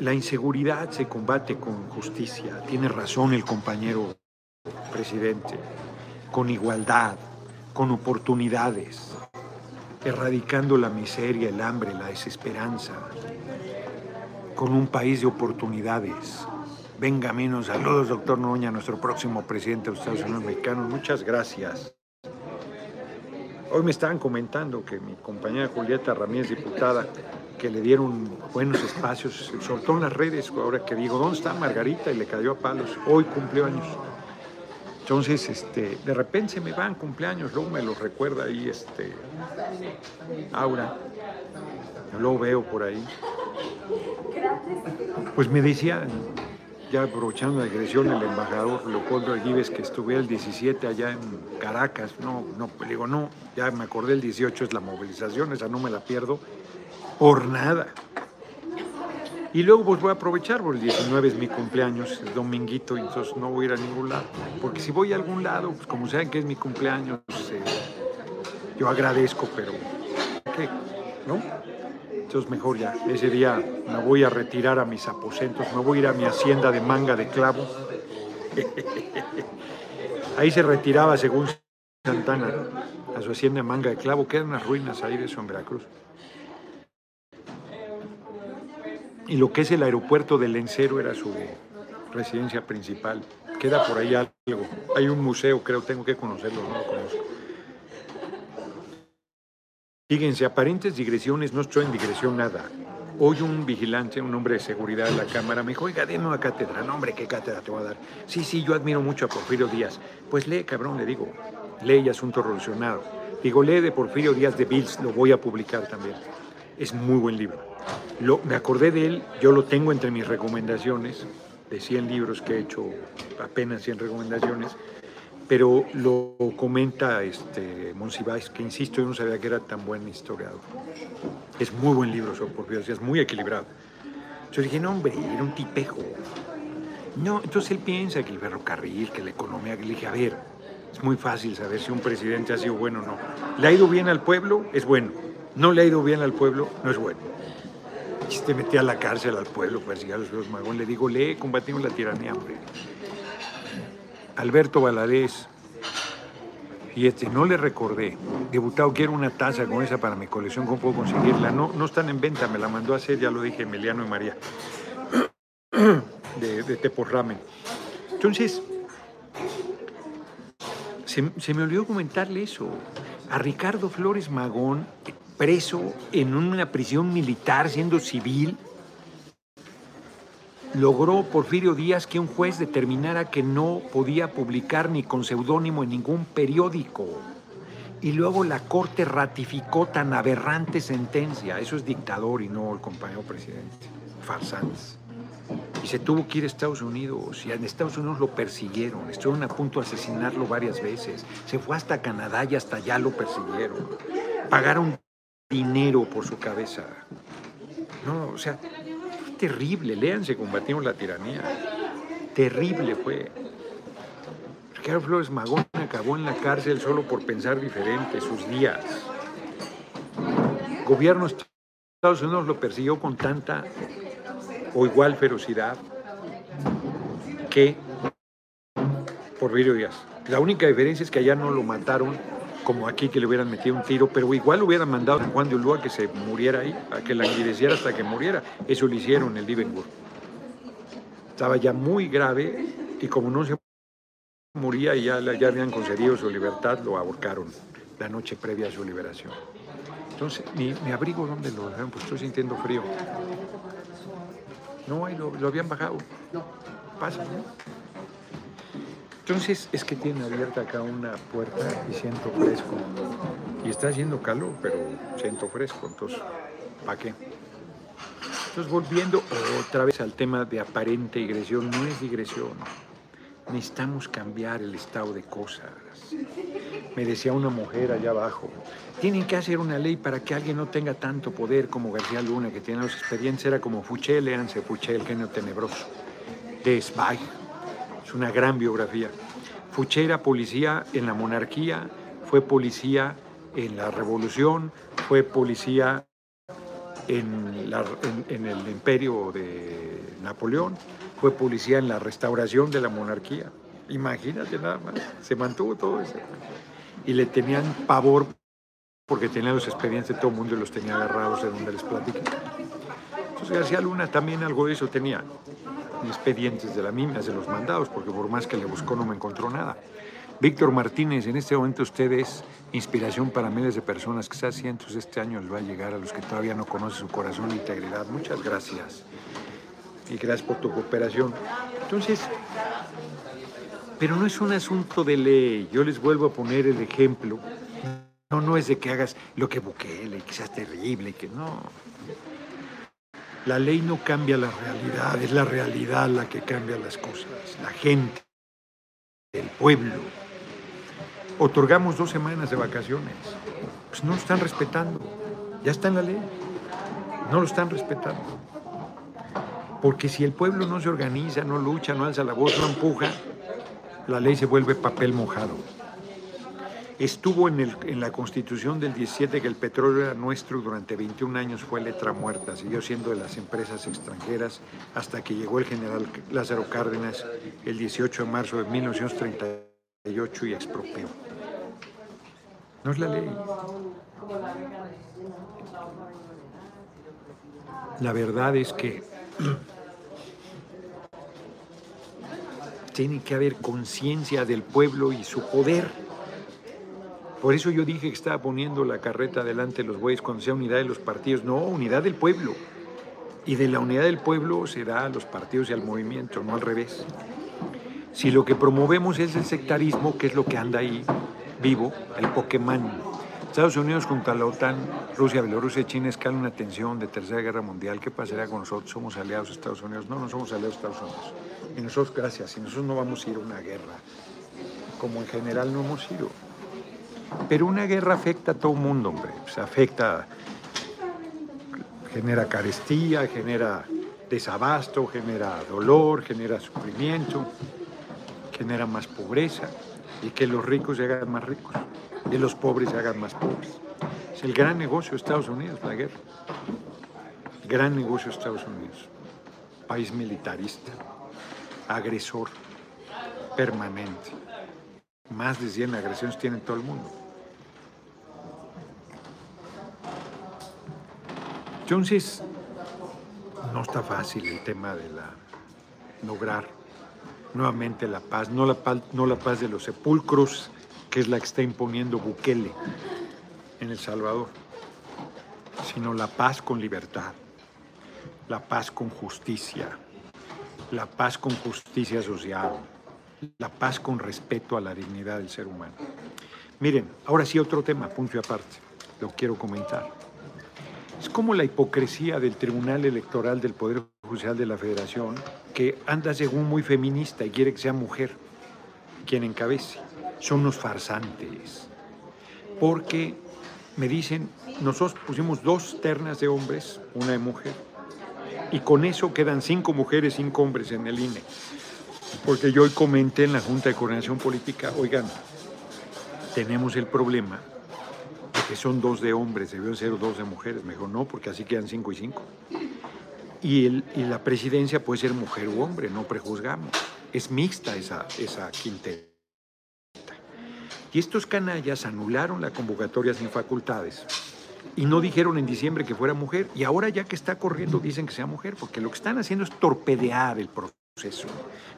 La inseguridad se combate con justicia. Tiene razón el compañero presidente. Con igualdad, con oportunidades, erradicando la miseria, el hambre, la desesperanza, con un país de oportunidades, Venga, menos saludos, doctor Noña, nuestro próximo presidente de los Estados Unidos mexicanos. Muchas gracias. Hoy me estaban comentando que mi compañera Julieta Ramírez, diputada, que le dieron buenos espacios, soltó en las redes, ahora que digo, ¿dónde está Margarita? Y le cayó a palos. Hoy cumplió años. Entonces, este, de repente se me van cumpleaños, luego me lo recuerda ahí, este, Aura. Yo lo veo por ahí. Pues me decía, ya aprovechando la agresión, el embajador Leopoldo Aguives, que estuviera el 17 allá en Caracas. No, no, le digo, no, ya me acordé, el 18 es la movilización, esa no me la pierdo por nada. Y luego pues voy a aprovechar, porque el 19 es mi cumpleaños, es dominguito, entonces no voy a ir a ningún lado. Porque si voy a algún lado, pues como saben que es mi cumpleaños, eh, yo agradezco, pero ¿qué? ¿No? Entonces mejor ya, ese día me voy a retirar a mis aposentos, me voy a ir a mi hacienda de manga de clavo. Ahí se retiraba, según Santana, a su hacienda de manga de clavo, quedan unas ruinas ahí de eso en Veracruz. Y lo que es el aeropuerto del Lencero era su residencia principal. Queda por ahí algo. Hay un museo, creo, tengo que conocerlo, no. Fíjense, aparentes digresiones, no estoy en digresión nada. Hoy un vigilante, un hombre de seguridad de la Cámara, me dijo, oiga, denme una cátedra. No, hombre, ¿qué cátedra te voy a dar? Sí, sí, yo admiro mucho a Porfirio Díaz. Pues lee, cabrón, le digo. Lee Asunto Revolucionado. Digo, lee de Porfirio Díaz de Bills, lo voy a publicar también. Es muy buen libro. Lo, me acordé de él, yo lo tengo entre mis recomendaciones, de 100 libros que he hecho, apenas 100 recomendaciones, pero lo comenta este Monsiváis, que insisto, yo no sabía que era tan buen historiador. Es muy buen libro sobre Porfirio es muy equilibrado. Yo dije, no, hombre, era un tipejo. No, entonces él piensa que el ferrocarril, que la economía, que le dije, a ver, es muy fácil saber si un presidente ha sido bueno o no. ¿Le ha ido bien al pueblo? Es bueno. ¿No le ha ido bien al pueblo? No es bueno te metí a la cárcel al pueblo, persigue a los Magón. Le digo, lee, combatimos la tiranía, hombre. Alberto Valadez. Y este, no le recordé. Diputado, quiero una taza con esa para mi colección, ¿cómo puedo conseguirla? No, no están en venta, me la mandó a hacer, ya lo dije, Emiliano y María, de, de. Entonces, se, se me olvidó comentarle eso. A Ricardo Flores Magón preso en una prisión militar siendo civil, logró Porfirio Díaz que un juez determinara que no podía publicar ni con seudónimo en ningún periódico. Y luego la corte ratificó tan aberrante sentencia. Eso es dictador y no el compañero presidente. Farsantes. Y se tuvo que ir a Estados Unidos. Y en Estados Unidos lo persiguieron. Estuvieron a punto de asesinarlo varias veces. Se fue hasta Canadá y hasta allá lo persiguieron. Pagaron dinero por su cabeza. No, o sea, terrible. Léanse, combatimos la tiranía. Terrible fue. Ricardo Flores Magón acabó en la cárcel solo por pensar diferente sus días. gobierno de Estados Unidos lo persiguió con tanta o igual ferocidad que por Díaz. La única diferencia es que allá no lo mataron como aquí que le hubieran metido un tiro, pero igual hubieran mandado a Juan de Ulúa que se muriera ahí, a que languideciera hasta que muriera. Eso lo hicieron en el Livenburg. Estaba ya muy grave y como no se moría y ya, ya habían concedido su libertad, lo ahorcaron la noche previa a su liberación. Entonces, mi, abrigo, ¿dónde lo dejaron? Pues estoy sintiendo frío. No, ahí lo, lo habían bajado. No. Pasa, ¿no? Entonces es que tiene abierta acá una puerta y siento fresco. Y está haciendo calor, pero siento fresco. Entonces, ¿para qué? Entonces, volviendo otra vez al tema de aparente digresión, no es digresión. Necesitamos cambiar el estado de cosas. Me decía una mujer allá abajo, tienen que hacer una ley para que alguien no tenga tanto poder como García Luna, que tiene los expedientes, era como Fuchel, léanse Fuchel, el genio tenebroso, de Zweig es una gran biografía. Fuché era policía en la monarquía, fue policía en la revolución, fue policía en, el imperio de Napoleón, fue policía en la restauración de la monarquía. Imagínate nada más, se mantuvo todo eso. Y le tenían pavor porque tenía los expedientes, todo el mundo los tenía agarrados de donde les platiqué. Entonces García Luna también algo de eso tenía expedientes de la MIMA, de los mandados, porque por más que le buscó no me encontró nada. Víctor Martínez, en este momento usted es inspiración para miles de personas, quizás cientos este año les va a llegar a los que todavía no conocen su corazón e integridad. Muchas gracias. Y gracias por tu cooperación. Entonces, pero no es un asunto de ley. Yo les vuelvo a poner el ejemplo. No, no es de que hagas lo que Bukele, que seas terrible, que no. La ley no cambia la realidad, es la realidad la que cambia las cosas. La gente, el pueblo. Otorgamos dos semanas de vacaciones. Pues no lo están respetando. Ya está en la ley. No lo están respetando. Porque si el pueblo no se organiza, no lucha, no alza la voz, no empuja, la ley se vuelve papel mojado. Estuvo en, el, en, la constitución del 17 que el petróleo era nuestro durante 21 años, fue letra muerta, siguió siendo de las empresas extranjeras hasta que llegó el general Lázaro Cárdenas el 18 de marzo de 1938 y expropió. No es la ley. La verdad es que tiene que haber conciencia del pueblo y su poder. Por eso yo dije que estaba poniendo la carreta delante de los bueyes cuando sea unidad de los partidos. No, unidad del pueblo. Y de la unidad del pueblo se da a los partidos y al movimiento, no al revés. Si lo que promovemos es el sectarismo, que es lo que anda ahí vivo, el Pokémon. Estados Unidos junto a la OTAN, Rusia, Bielorrusia y China escalan una tensión de tercera guerra mundial. ¿Qué pasará con nosotros? ¿Somos aliados de Estados Unidos? No, no somos aliados de Estados Unidos. Y nosotros, gracias, y nosotros no vamos a ir a una guerra, como en general no hemos ido. Pero una guerra afecta a todo el mundo, hombre. Afecta, genera carestía, genera desabasto, genera dolor, genera sufrimiento, genera más pobreza y que los ricos se hagan más ricos y los pobres se hagan más pobres. Es el gran negocio de Estados Unidos, la guerra. Gran negocio de Estados Unidos. País militarista, agresor, permanente. Más de 100 agresiones tiene todo el mundo. Entonces, no está fácil el tema de la, lograr nuevamente la paz, no la paz, no la paz de los sepulcros, que es la que está imponiendo Bukele en El Salvador, sino la paz con libertad, la paz con justicia, la paz con justicia social, la paz con respeto a la dignidad del ser humano. Miren, ahora sí otro tema, punto aparte, lo quiero comentar. Es como la hipocresía del Tribunal Electoral del Poder Judicial de la Federación, que anda según muy feminista y quiere que sea mujer quien encabece. Son unos farsantes. Porque me dicen, nosotros pusimos dos ternas de hombres, una de mujer, y con eso quedan cinco mujeres, cinco hombres en el INE. Porque yo hoy comenté en la Junta de Coordinación Política, oigan, tenemos el problema que son dos de hombres, debió ser dos de mujeres. Me dijo, no, porque así quedan cinco y cinco. Y, el, y la presidencia puede ser mujer u hombre, no prejuzgamos. Es mixta esa, esa quinteta. Y estos canallas anularon la convocatoria sin facultades y no dijeron en diciembre que fuera mujer y ahora ya que está corriendo dicen que sea mujer, porque lo que están haciendo es torpedear el proceso,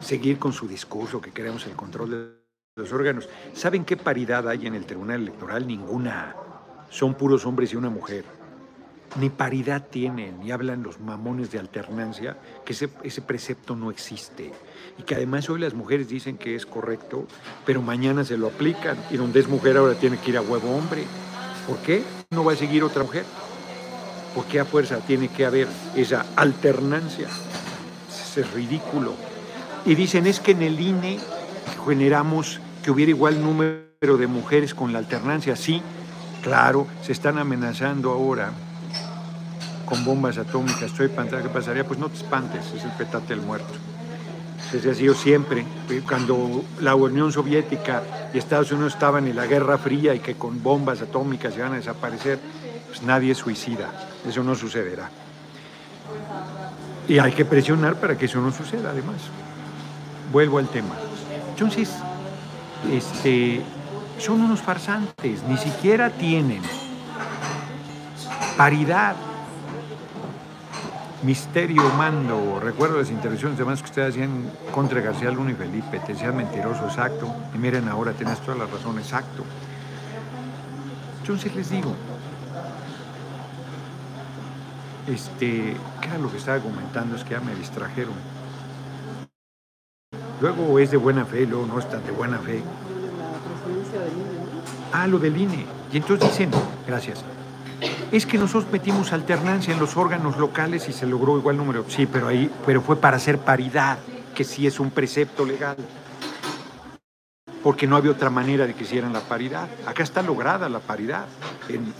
seguir con su discurso que queremos el control de los órganos. ¿Saben qué paridad hay en el Tribunal Electoral? Ninguna son puros hombres y una mujer. Ni paridad tienen, ni hablan los mamones de alternancia, que ese, ese precepto no existe. Y que además hoy las mujeres dicen que es correcto, pero mañana se lo aplican. Y donde es mujer ahora tiene que ir a huevo hombre. ¿Por qué no va a seguir otra mujer? ¿Por qué a fuerza tiene que haber esa alternancia? Es ridículo. Y dicen, es que en el INE generamos que hubiera igual número de mujeres con la alternancia. Sí, Claro, se están amenazando ahora con bombas atómicas. Estoy. ¿Qué pasaría? Pues no te espantes, es el petate del muerto. Ese ha sido siempre. Cuando la Unión Soviética y Estados Unidos estaban en la Guerra Fría y que con bombas atómicas iban a desaparecer, pues nadie suicida. Eso no sucederá. Y hay que presionar para que eso no suceda, además. Vuelvo al tema. Entonces, este, son unos farsantes, ni siquiera tienen paridad. Misterio mando, recuerdo las intervenciones demás que ustedes hacían contra García Luna y Felipe, te decían mentiroso, exacto, y miren ahora, tienes toda la razón, exacto. Entonces les digo, este, ¿qué era lo que estaba comentando? Es que ya me distrajeron. Luego es de buena fe, luego no es tan de buena fe. Ah, lo del INE. Y entonces dicen, gracias. Es que nosotros metimos alternancia en los órganos locales y se logró igual número. Sí, pero ahí, pero fue para hacer paridad, que sí es un precepto legal. Porque no había otra manera de que hicieran la paridad. Acá está lograda la paridad en,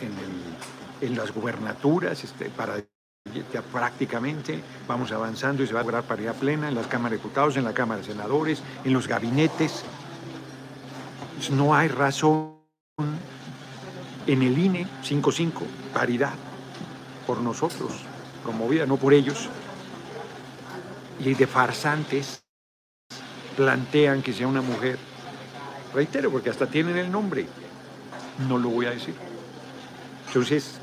en las gubernaturas, este, para ya prácticamente vamos avanzando y se va a lograr paridad plena en las cámaras de diputados, en la Cámara de Senadores, en los gabinetes. No hay razón en el INE 5-5, paridad, por nosotros, promovida, no por ellos. Y de farsantes plantean que sea una mujer. Reitero, porque hasta tienen el nombre. No lo voy a decir. Entonces,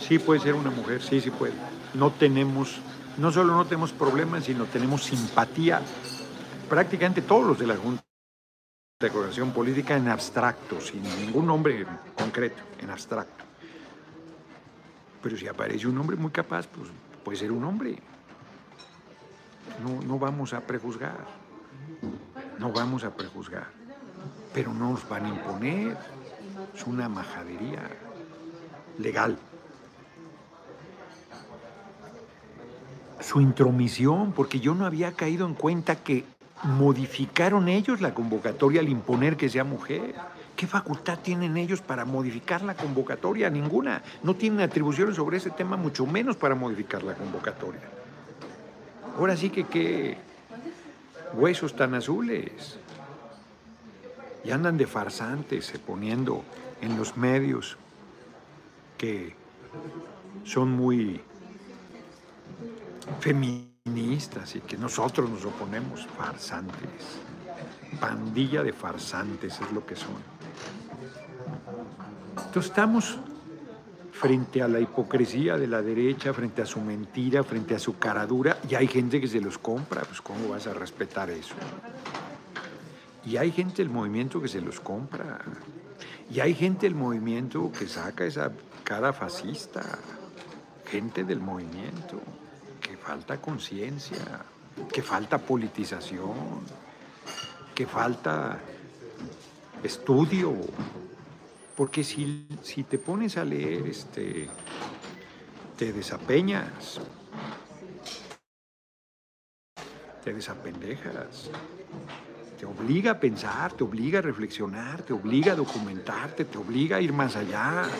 Sí puede ser una mujer, sí, sí puede. No tenemos, no solo no tenemos problemas, sino tenemos simpatía. Prácticamente todos los de la Junta de Coordinación Política en abstracto, sin ningún nombre concreto, en abstracto. Pero si aparece un hombre muy capaz, pues puede ser un hombre. No, no vamos a prejuzgar. No vamos a prejuzgar. Pero no nos van a imponer. Es una majadería legal. Su intromisión, porque yo no había caído en cuenta que modificaron ellos la convocatoria al imponer que sea mujer. ¿Qué facultad tienen ellos para modificar la convocatoria? Ninguna. No tienen atribuciones sobre ese tema, mucho menos para modificar la convocatoria. Ahora sí que qué huesos tan azules. Y andan de farsantes, poniendo en los medios que son muy feministas y que nosotros nos oponemos, farsantes. Pandilla de farsantes es lo que son. Entonces estamos frente a la hipocresía de la derecha, frente a su mentira, frente a su caradura, y hay gente que se los compra, pues ¿cómo vas a respetar eso? Y hay gente del movimiento que se los compra. Y hay gente del movimiento que saca esa cara fascista. Gente del movimiento falta conciencia, que falta politización, que falta estudio. Porque si, si te pones a leer, este, te desapeñas, te desapendejas, te obliga a pensar, te obliga a reflexionar, te obliga a documentarte, te obliga a ir más allá.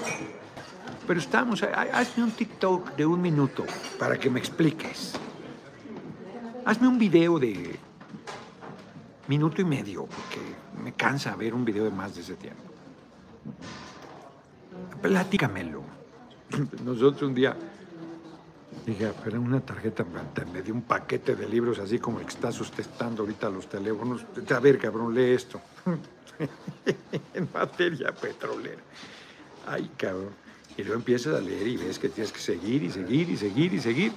Pero estamos, hazme un TikTok de un minuto para que me expliques. Hazme un video de minuto y medio, porque me cansa ver un video de más de ese tiempo. Platícamelo. Nosotros un día dije, pero una tarjeta, me dio un paquete de libros así como el que está sustentando ahorita los teléfonos. A ver, cabrón, lee esto. en materia petrolera. Ay, cabrón. Y luego empiezas a leer y ves que tienes que seguir y seguir y seguir y seguir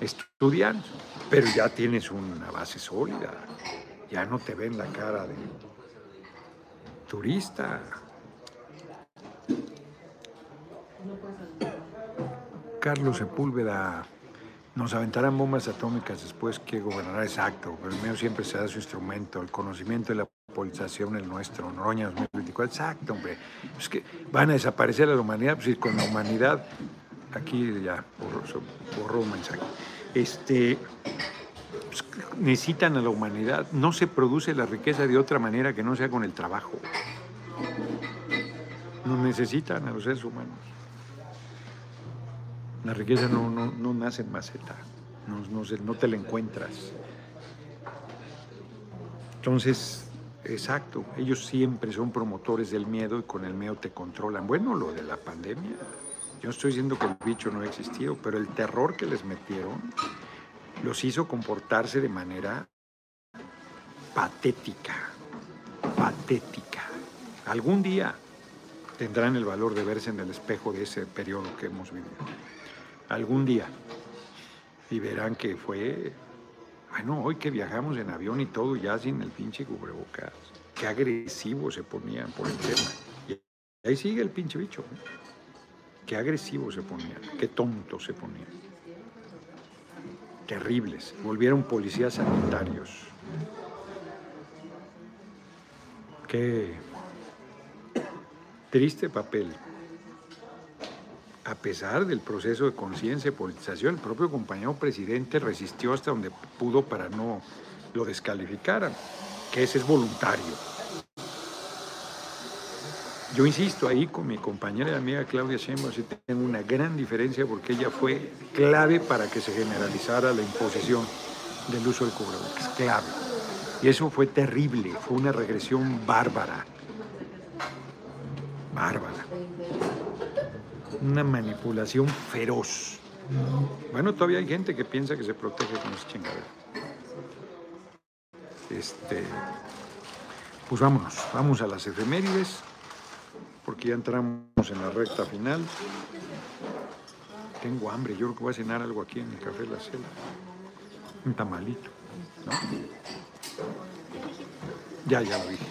estudiando. Pero ya tienes una base sólida. Ya no te ven la cara de turista. Carlos Sepúlveda nos aventarán bombas atómicas después que gobernará exacto, pero el mío siempre será su instrumento, el conocimiento y la polarización el nuestro, Noroña 2024, exacto, hombre. Es que van a desaparecer la humanidad, pues con la humanidad, aquí ya borró, un mensaje. Este, pues, necesitan a la humanidad, no se produce la riqueza de otra manera que no sea con el trabajo. Nos necesitan a los seres humanos. La riqueza no, no, nace en maceta, no, no te la encuentras. Entonces, Exacto, ellos siempre son promotores del miedo y con el miedo te controlan. Bueno, lo de la pandemia, yo estoy diciendo que el bicho no ha existido, pero el terror que les metieron los hizo comportarse de manera patética, patética. Algún día tendrán el valor de verse en el espejo de ese periodo que hemos vivido. Algún día. Y verán que fue bueno, hoy que viajamos en avión y todo, ya sin el pinche cubrebocas. Qué agresivo se ponían por el tema. Y ahí sigue el pinche bicho. Qué agresivo se ponían, qué tonto se ponían. Terribles. Volvieron policías sanitarios. Qué triste papel a pesar del proceso de conciencia y politización, el propio compañero presidente resistió hasta donde pudo para no lo descalificaran, que ese es voluntario. Yo insisto ahí con mi compañera y amiga Claudia Sheinbaum, sí tengo una gran diferencia porque ella fue clave para que se generalizara la imposición del uso del cubrebocas, clave. Y eso fue terrible, fue una regresión bárbara. Bárbara. Una manipulación feroz. Bueno, todavía hay gente que piensa que se protege con esa chingadera. Este, pues vámonos, vamos a las efemérides, porque ya entramos en la recta final. Tengo hambre, yo creo que voy a cenar algo aquí en el Café La Cela. Un tamalito, ¿no? Ya, ya lo dije.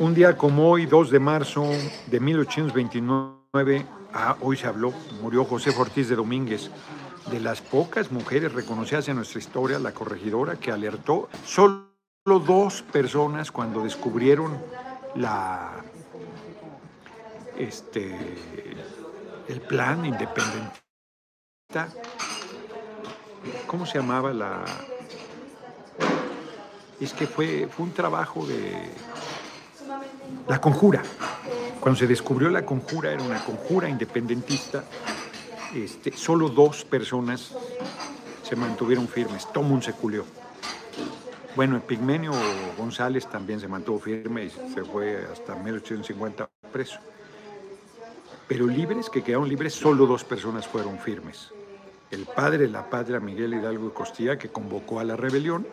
Un día como hoy, 2 de marzo de 1829, ah, hoy se habló, murió José Ortiz de Domínguez, de las pocas mujeres reconocidas en nuestra historia, la corregidora que alertó solo dos personas cuando descubrieron la este el plan independentista. ¿Cómo se llamaba la es que fue, fue un trabajo de la conjura. Cuando se descubrió la conjura, era una conjura independentista, este, solo dos personas se mantuvieron firmes, todo mundo se culió. Bueno, Epigmenio González también se mantuvo firme y se fue hasta 1850 preso. Pero libres, que quedaron libres, solo dos personas fueron firmes. El padre la patria, Miguel Hidalgo y Costilla, que convocó a la rebelión,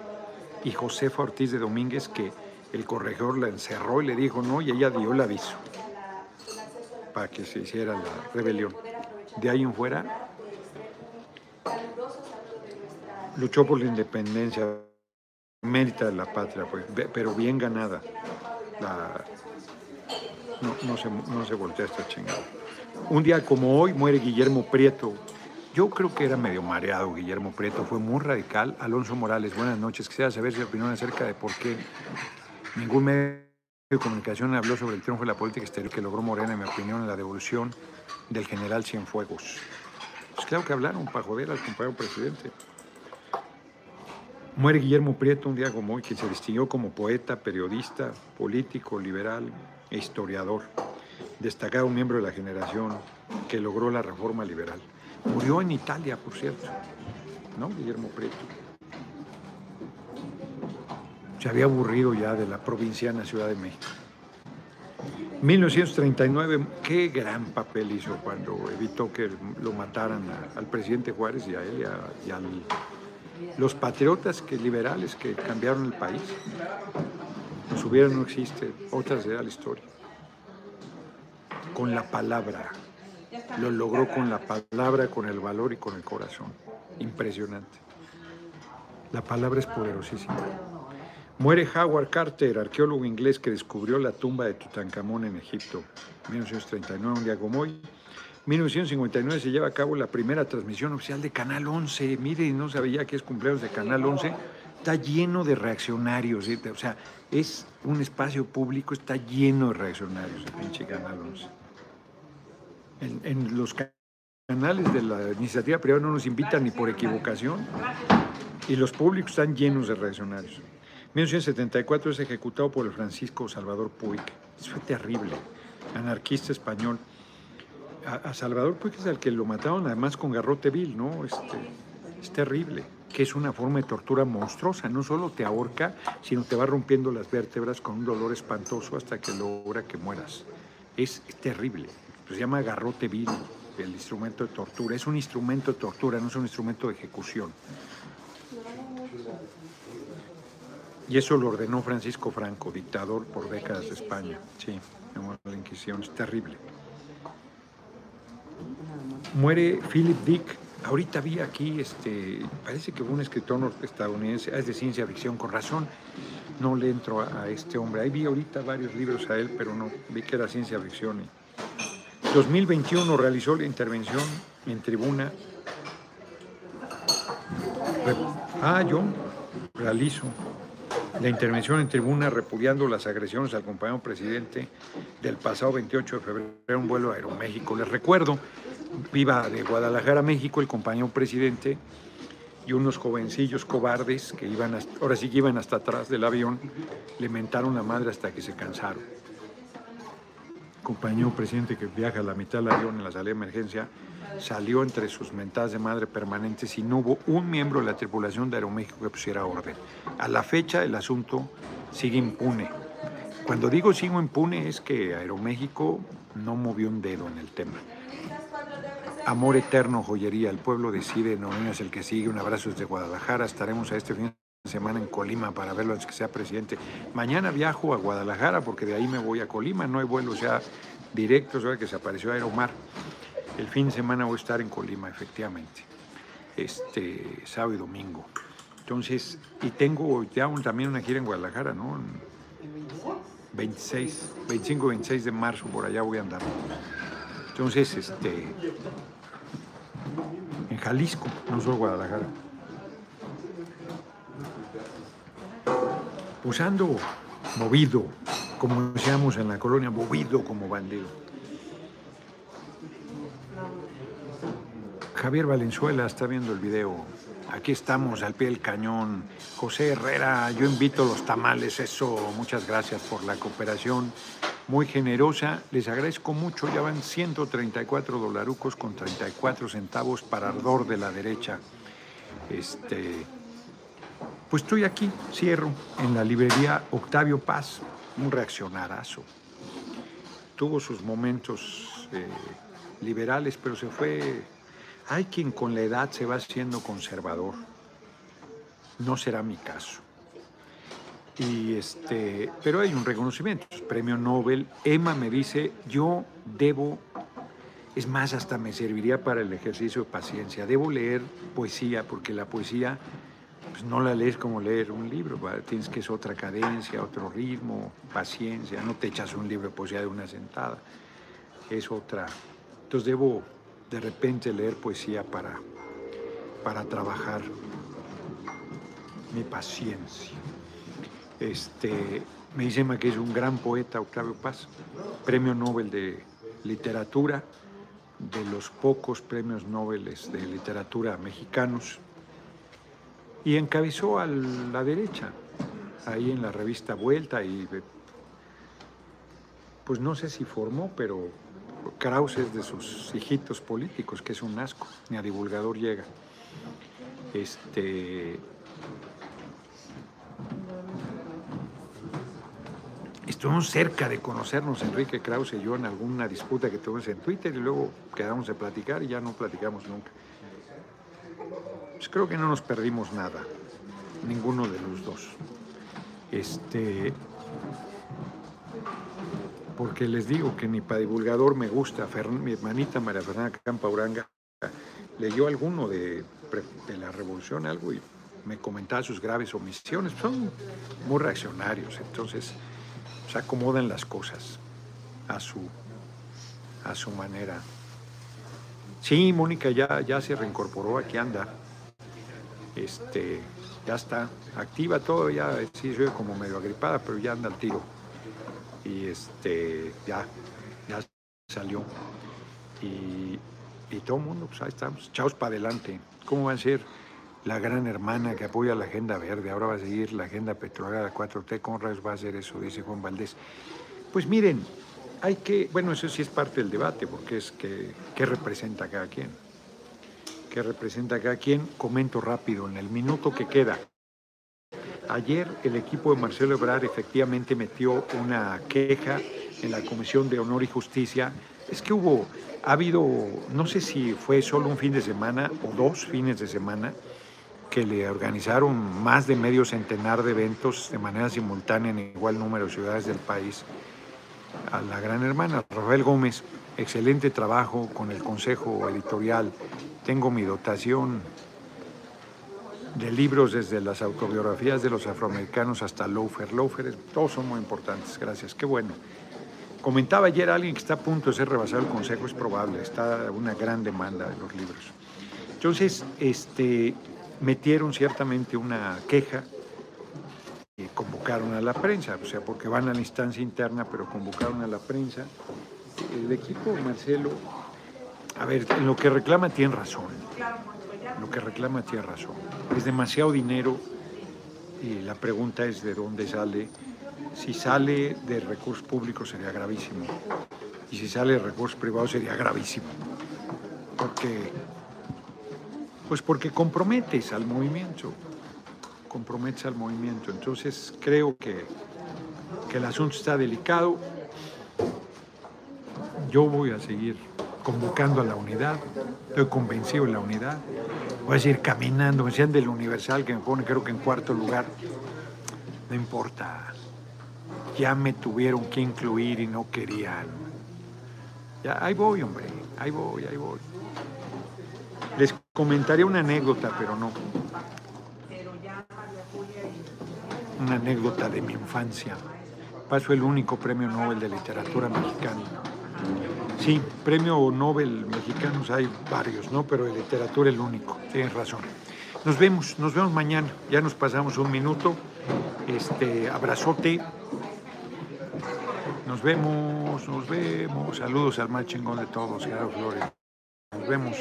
y Josefa Ortiz de Domínguez, que el corregidor la encerró y le dijo no, y ella dio el aviso para que se hiciera la rebelión. De ahí en fuera, luchó por la independencia, mérita de la patria, pues, pero bien ganada. no, no, se, no se voltea esta chingada. Un día como hoy muere Guillermo Prieto, yo creo que era medio mareado Guillermo Prieto, fue muy radical. Alonso Morales, buenas noches. Quisiera saber su opinión acerca de por qué ningún medio de comunicación habló sobre el triunfo de la política exterior que logró Morena, en mi opinión, en la devolución del general Cienfuegos. Pues claro que hablaron para joder al compañero presidente. Muere Guillermo Prieto un día como hoy, que se distinguió como poeta, periodista, político, liberal e historiador. Destacado miembro de la generación que logró la reforma liberal. Murió en Italia, por cierto, ¿no? Guillermo Prieto. Se había aburrido ya de la provinciana Ciudad de México. 1939, qué gran papel hizo cuando evitó que lo mataran al presidente Juárez y a él y a, los patriotas que, liberales que cambiaron el país. Nos hubiera no existe, otra será la historia. Con la palabra, lo logró con la palabra, con el valor y con el corazón. Impresionante. La palabra es poderosísima. Muere Howard Carter, arqueólogo inglés que descubrió la tumba de Tutankamón en Egipto, 1939, un día como hoy. 1959 se lleva a cabo la primera transmisión oficial de Canal 11. Mire, no sabía que es cumpleaños de Canal 11. Está lleno de reaccionarios. ¿eh? O sea, es un espacio público, está lleno de reaccionarios el pinche Canal 11 en, los canales de la iniciativa privada no nos invitan ni por equivocación y los públicos están llenos de reaccionarios. 1974 es ejecutado por el Francisco Salvador Puig. Eso fue terrible. Anarquista español. A, Salvador Puig es al que lo mataron además con garrote vil, ¿no? Este, es terrible. Que es una forma de tortura monstruosa. No solo te ahorca, sino te va rompiendo las vértebras con un dolor espantoso hasta que logra que mueras. Es terrible se llama garrote vil, el instrumento de tortura. Es un instrumento de tortura, no es un instrumento de ejecución. Y eso lo ordenó Francisco Franco, dictador por décadas de España. Sí, la Inquisición, es terrible. Muere Philip Dick. Ahorita vi aquí, este, parece que un escritor estadounidense, es de ciencia ficción, con razón, no le entro a, a, este hombre. Ahí vi ahorita varios libros a él, pero no, vi que era ciencia ficción. Y, 2021 realizó la intervención en tribuna. Ah, yo realizo. La intervención en tribuna repudiando las agresiones al compañero presidente del pasado 28 de febrero en un vuelo a Aeroméxico. Les recuerdo, viva de Guadalajara, México, el compañero presidente y unos jovencillos cobardes que iban, hasta, ahora sí que iban hasta atrás del avión, le mentaron la madre hasta que se cansaron. Compañero presidente que viaja a la mitad del avión en la salida de emergencia salió entre sus mentadas de madre permanentes y no hubo un miembro de la tripulación de Aeroméxico que pusiera orden. A la fecha el asunto sigue impune. Cuando digo sigo impune es que Aeroméxico no movió un dedo en el tema. Amor eterno, joyería, el pueblo decide, no es el que sigue. Un abrazo desde Guadalajara. Estaremos a este fin semana en Colima para verlo antes que sea presidente. Mañana viajo a Guadalajara porque de ahí me voy a Colima. No hay vuelos ya directos, ahora que se apareció Aeromar. El fin de semana voy a estar en Colima, efectivamente. Este sábado y domingo. Entonces, y tengo ya un, también una gira en Guadalajara, ¿no? 26, 25, 26 de marzo, por allá voy a andar. Entonces, este, en Jalisco, no solo Guadalajara. Pues movido, como decíamos en la colonia, movido como bandido. Javier Valenzuela está viendo el video. Aquí estamos al pie del cañón. José Herrera, yo invito los tamales, eso. Muchas gracias por la cooperación muy generosa. Les agradezco mucho. Ya van 134 dolarucos con 34 centavos para ardor de la derecha. Este, pues estoy aquí, cierro, en la librería Octavio Paz, un reaccionarazo. Tuvo sus momentos eh, liberales, pero se fue hay quien con la edad se va haciendo conservador. No será mi caso. Y este, pero hay un reconocimiento, premio Nobel. Emma me dice, yo debo, es más, hasta me serviría para el ejercicio de paciencia. Debo leer poesía, porque la poesía pues, no la lees como leer un libro, tienes que es otra cadencia, otro ritmo, paciencia, no te echas un libro de poesía de una sentada, es otra. Entonces debo de repente leer poesía para, para trabajar mi paciencia. Este, me dice que es un gran poeta, Octavio Paz, premio Nobel de literatura, de los pocos premios Nobel de literatura mexicanos, y encabezó a la derecha, ahí en la revista Vuelta, y pues no sé si formó, pero Krause es de sus hijitos políticos, que es un asco, ni a divulgador llega. Este. Estuvimos cerca de conocernos, Enrique Krause y yo, en alguna disputa que tuvimos en Twitter y luego quedamos de platicar y ya no platicamos nunca. Creo que no nos perdimos nada, ninguno de los dos. Este, porque les digo que ni para divulgador me gusta. mi hermanita María Fernanda Campa Uranga leyó alguno de, de, la revolución, algo, y me comentaba sus graves omisiones. Son muy reaccionarios, entonces se acomodan las cosas a su, a su manera. Sí, Mónica ya, ya se reincorporó, aquí anda. Este, ya está activa todo, ya sí soy como medio agripada, pero ya anda al tiro y este, ya, ya salió. Y, todo el mundo, pues ahí estamos, chaos para adelante. ¿Cómo va a ser la gran hermana que apoya la agenda verde? Ahora va a seguir la agenda petrolera 4T. ¿Cómo va a hacer eso? Dice Juan Valdés. Pues miren, hay que, bueno, eso sí es parte del debate, porque es que, ¿qué representa cada quien? ¿Qué representa cada quien? Comento rápido, en el minuto que queda. Ayer el equipo de Marcelo Ebrard efectivamente metió una queja en la Comisión de Honor y Justicia. Es que hubo, ha habido, no sé si fue solo un fin de semana o dos fines de semana, que le organizaron más de medio centenar de eventos de manera simultánea en igual número de ciudades del país a la gran hermana Rafael Gómez. Excelente trabajo con el Consejo Editorial. Tengo mi dotación de libros desde las autobiografías de los afroamericanos hasta Loafer. Loafer, todos son muy importantes, gracias, qué bueno. Comentaba ayer alguien que está a punto de ser rebasado el Consejo, es probable, está una gran demanda de los libros. Entonces, este, metieron ciertamente una queja, eh, convocaron a la prensa, o sea, porque van a la instancia interna, pero convocaron a la prensa. El equipo, Marcelo, a ver, en lo que reclama tiene razón. Lo que reclama tiene razón. Es demasiado dinero y la pregunta es de dónde sale. Si sale de recursos públicos sería gravísimo. Y si sale de recursos privados sería gravísimo. Porque, pues porque comprometes al movimiento. Comprometes al movimiento. Entonces creo que, que el asunto está delicado. Yo voy a seguir convocando a la unidad, estoy convencido de la unidad. Voy a seguir caminando, me decían del Universal que me pone creo que en cuarto lugar. No importa, ya me tuvieron que incluir y no querían. Ya, ahí voy, hombre, ahí voy, ahí voy. Les comentaré una anécdota, pero no. Una anécdota de mi infancia. Paso el único premio Nobel de literatura mexicana. Sí, premio Nobel mexicanos hay varios, ¿no? Pero de literatura el único, tienes razón. Nos vemos, nos vemos mañana. Ya nos pasamos un minuto. Este, abrazote. Nos vemos, nos vemos. Saludos al más chingón de todos, Gerardo Flores. Nos vemos.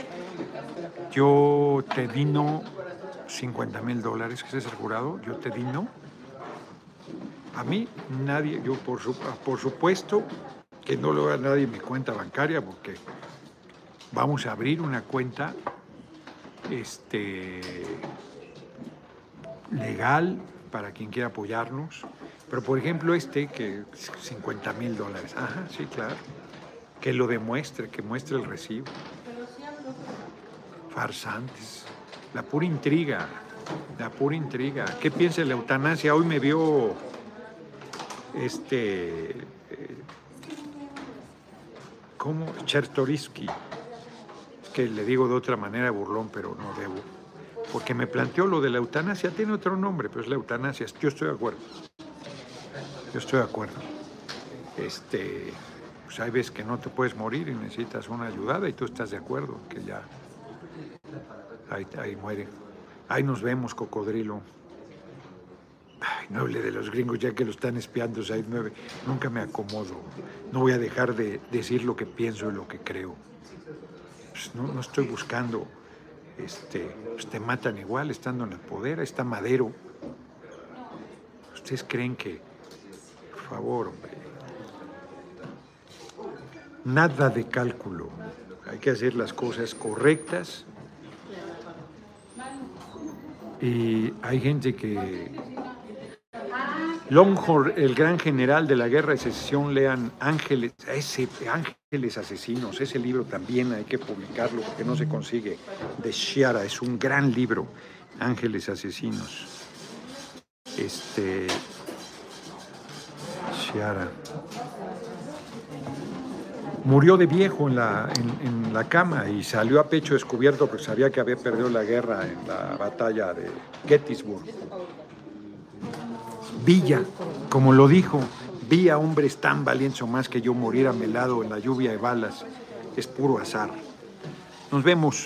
Yo te dino 50 mil dólares, que es el jurado. Yo te dino. A mí nadie, yo por, su, por supuesto que no lo haga nadie en mi cuenta bancaria porque vamos a abrir una cuenta este, legal para quien quiera apoyarnos. Pero por ejemplo este, que 50 mil dólares. Ajá, sí, claro. Que lo demuestre, que muestre el recibo. Farsantes. La pura intriga. La pura intriga. ¿Qué piensa la eutanasia? Hoy me vio este como Chertorisky, que le digo de otra manera burlón, pero no debo, porque me planteó lo de la eutanasia, tiene otro nombre, pero es la eutanasia, yo estoy de acuerdo, yo estoy de acuerdo. Este, pues hay veces que no te puedes morir y necesitas una ayudada y tú estás de acuerdo, que ya, ahí, ahí muere. Ahí nos vemos, cocodrilo. No hable de los gringos ya que lo están espiando, Said 9. Nunca me acomodo. No voy a dejar de decir lo que pienso y lo que creo. Pues no, no, estoy buscando. Este, pues te matan igual estando en el poder. Ahí está Madero. ¿Ustedes creen que, por favor, hombre, nada de cálculo? Hay que hacer las cosas correctas. Y hay gente que Longhorn, el gran general de la guerra de secesión, lean Ángeles, ese Ángeles Asesinos, ese libro también hay que publicarlo porque no se consigue, de Shiara, es un gran libro, Ángeles Asesinos. Este. Shiara. Murió de viejo en la, en, en la cama y salió a pecho descubierto porque sabía que había perdido la guerra en la batalla de Gettysburg. Villa, como lo dijo, vi a hombres tan valientes o más que yo morir a mi lado en la lluvia de balas. Es puro azar. Nos vemos.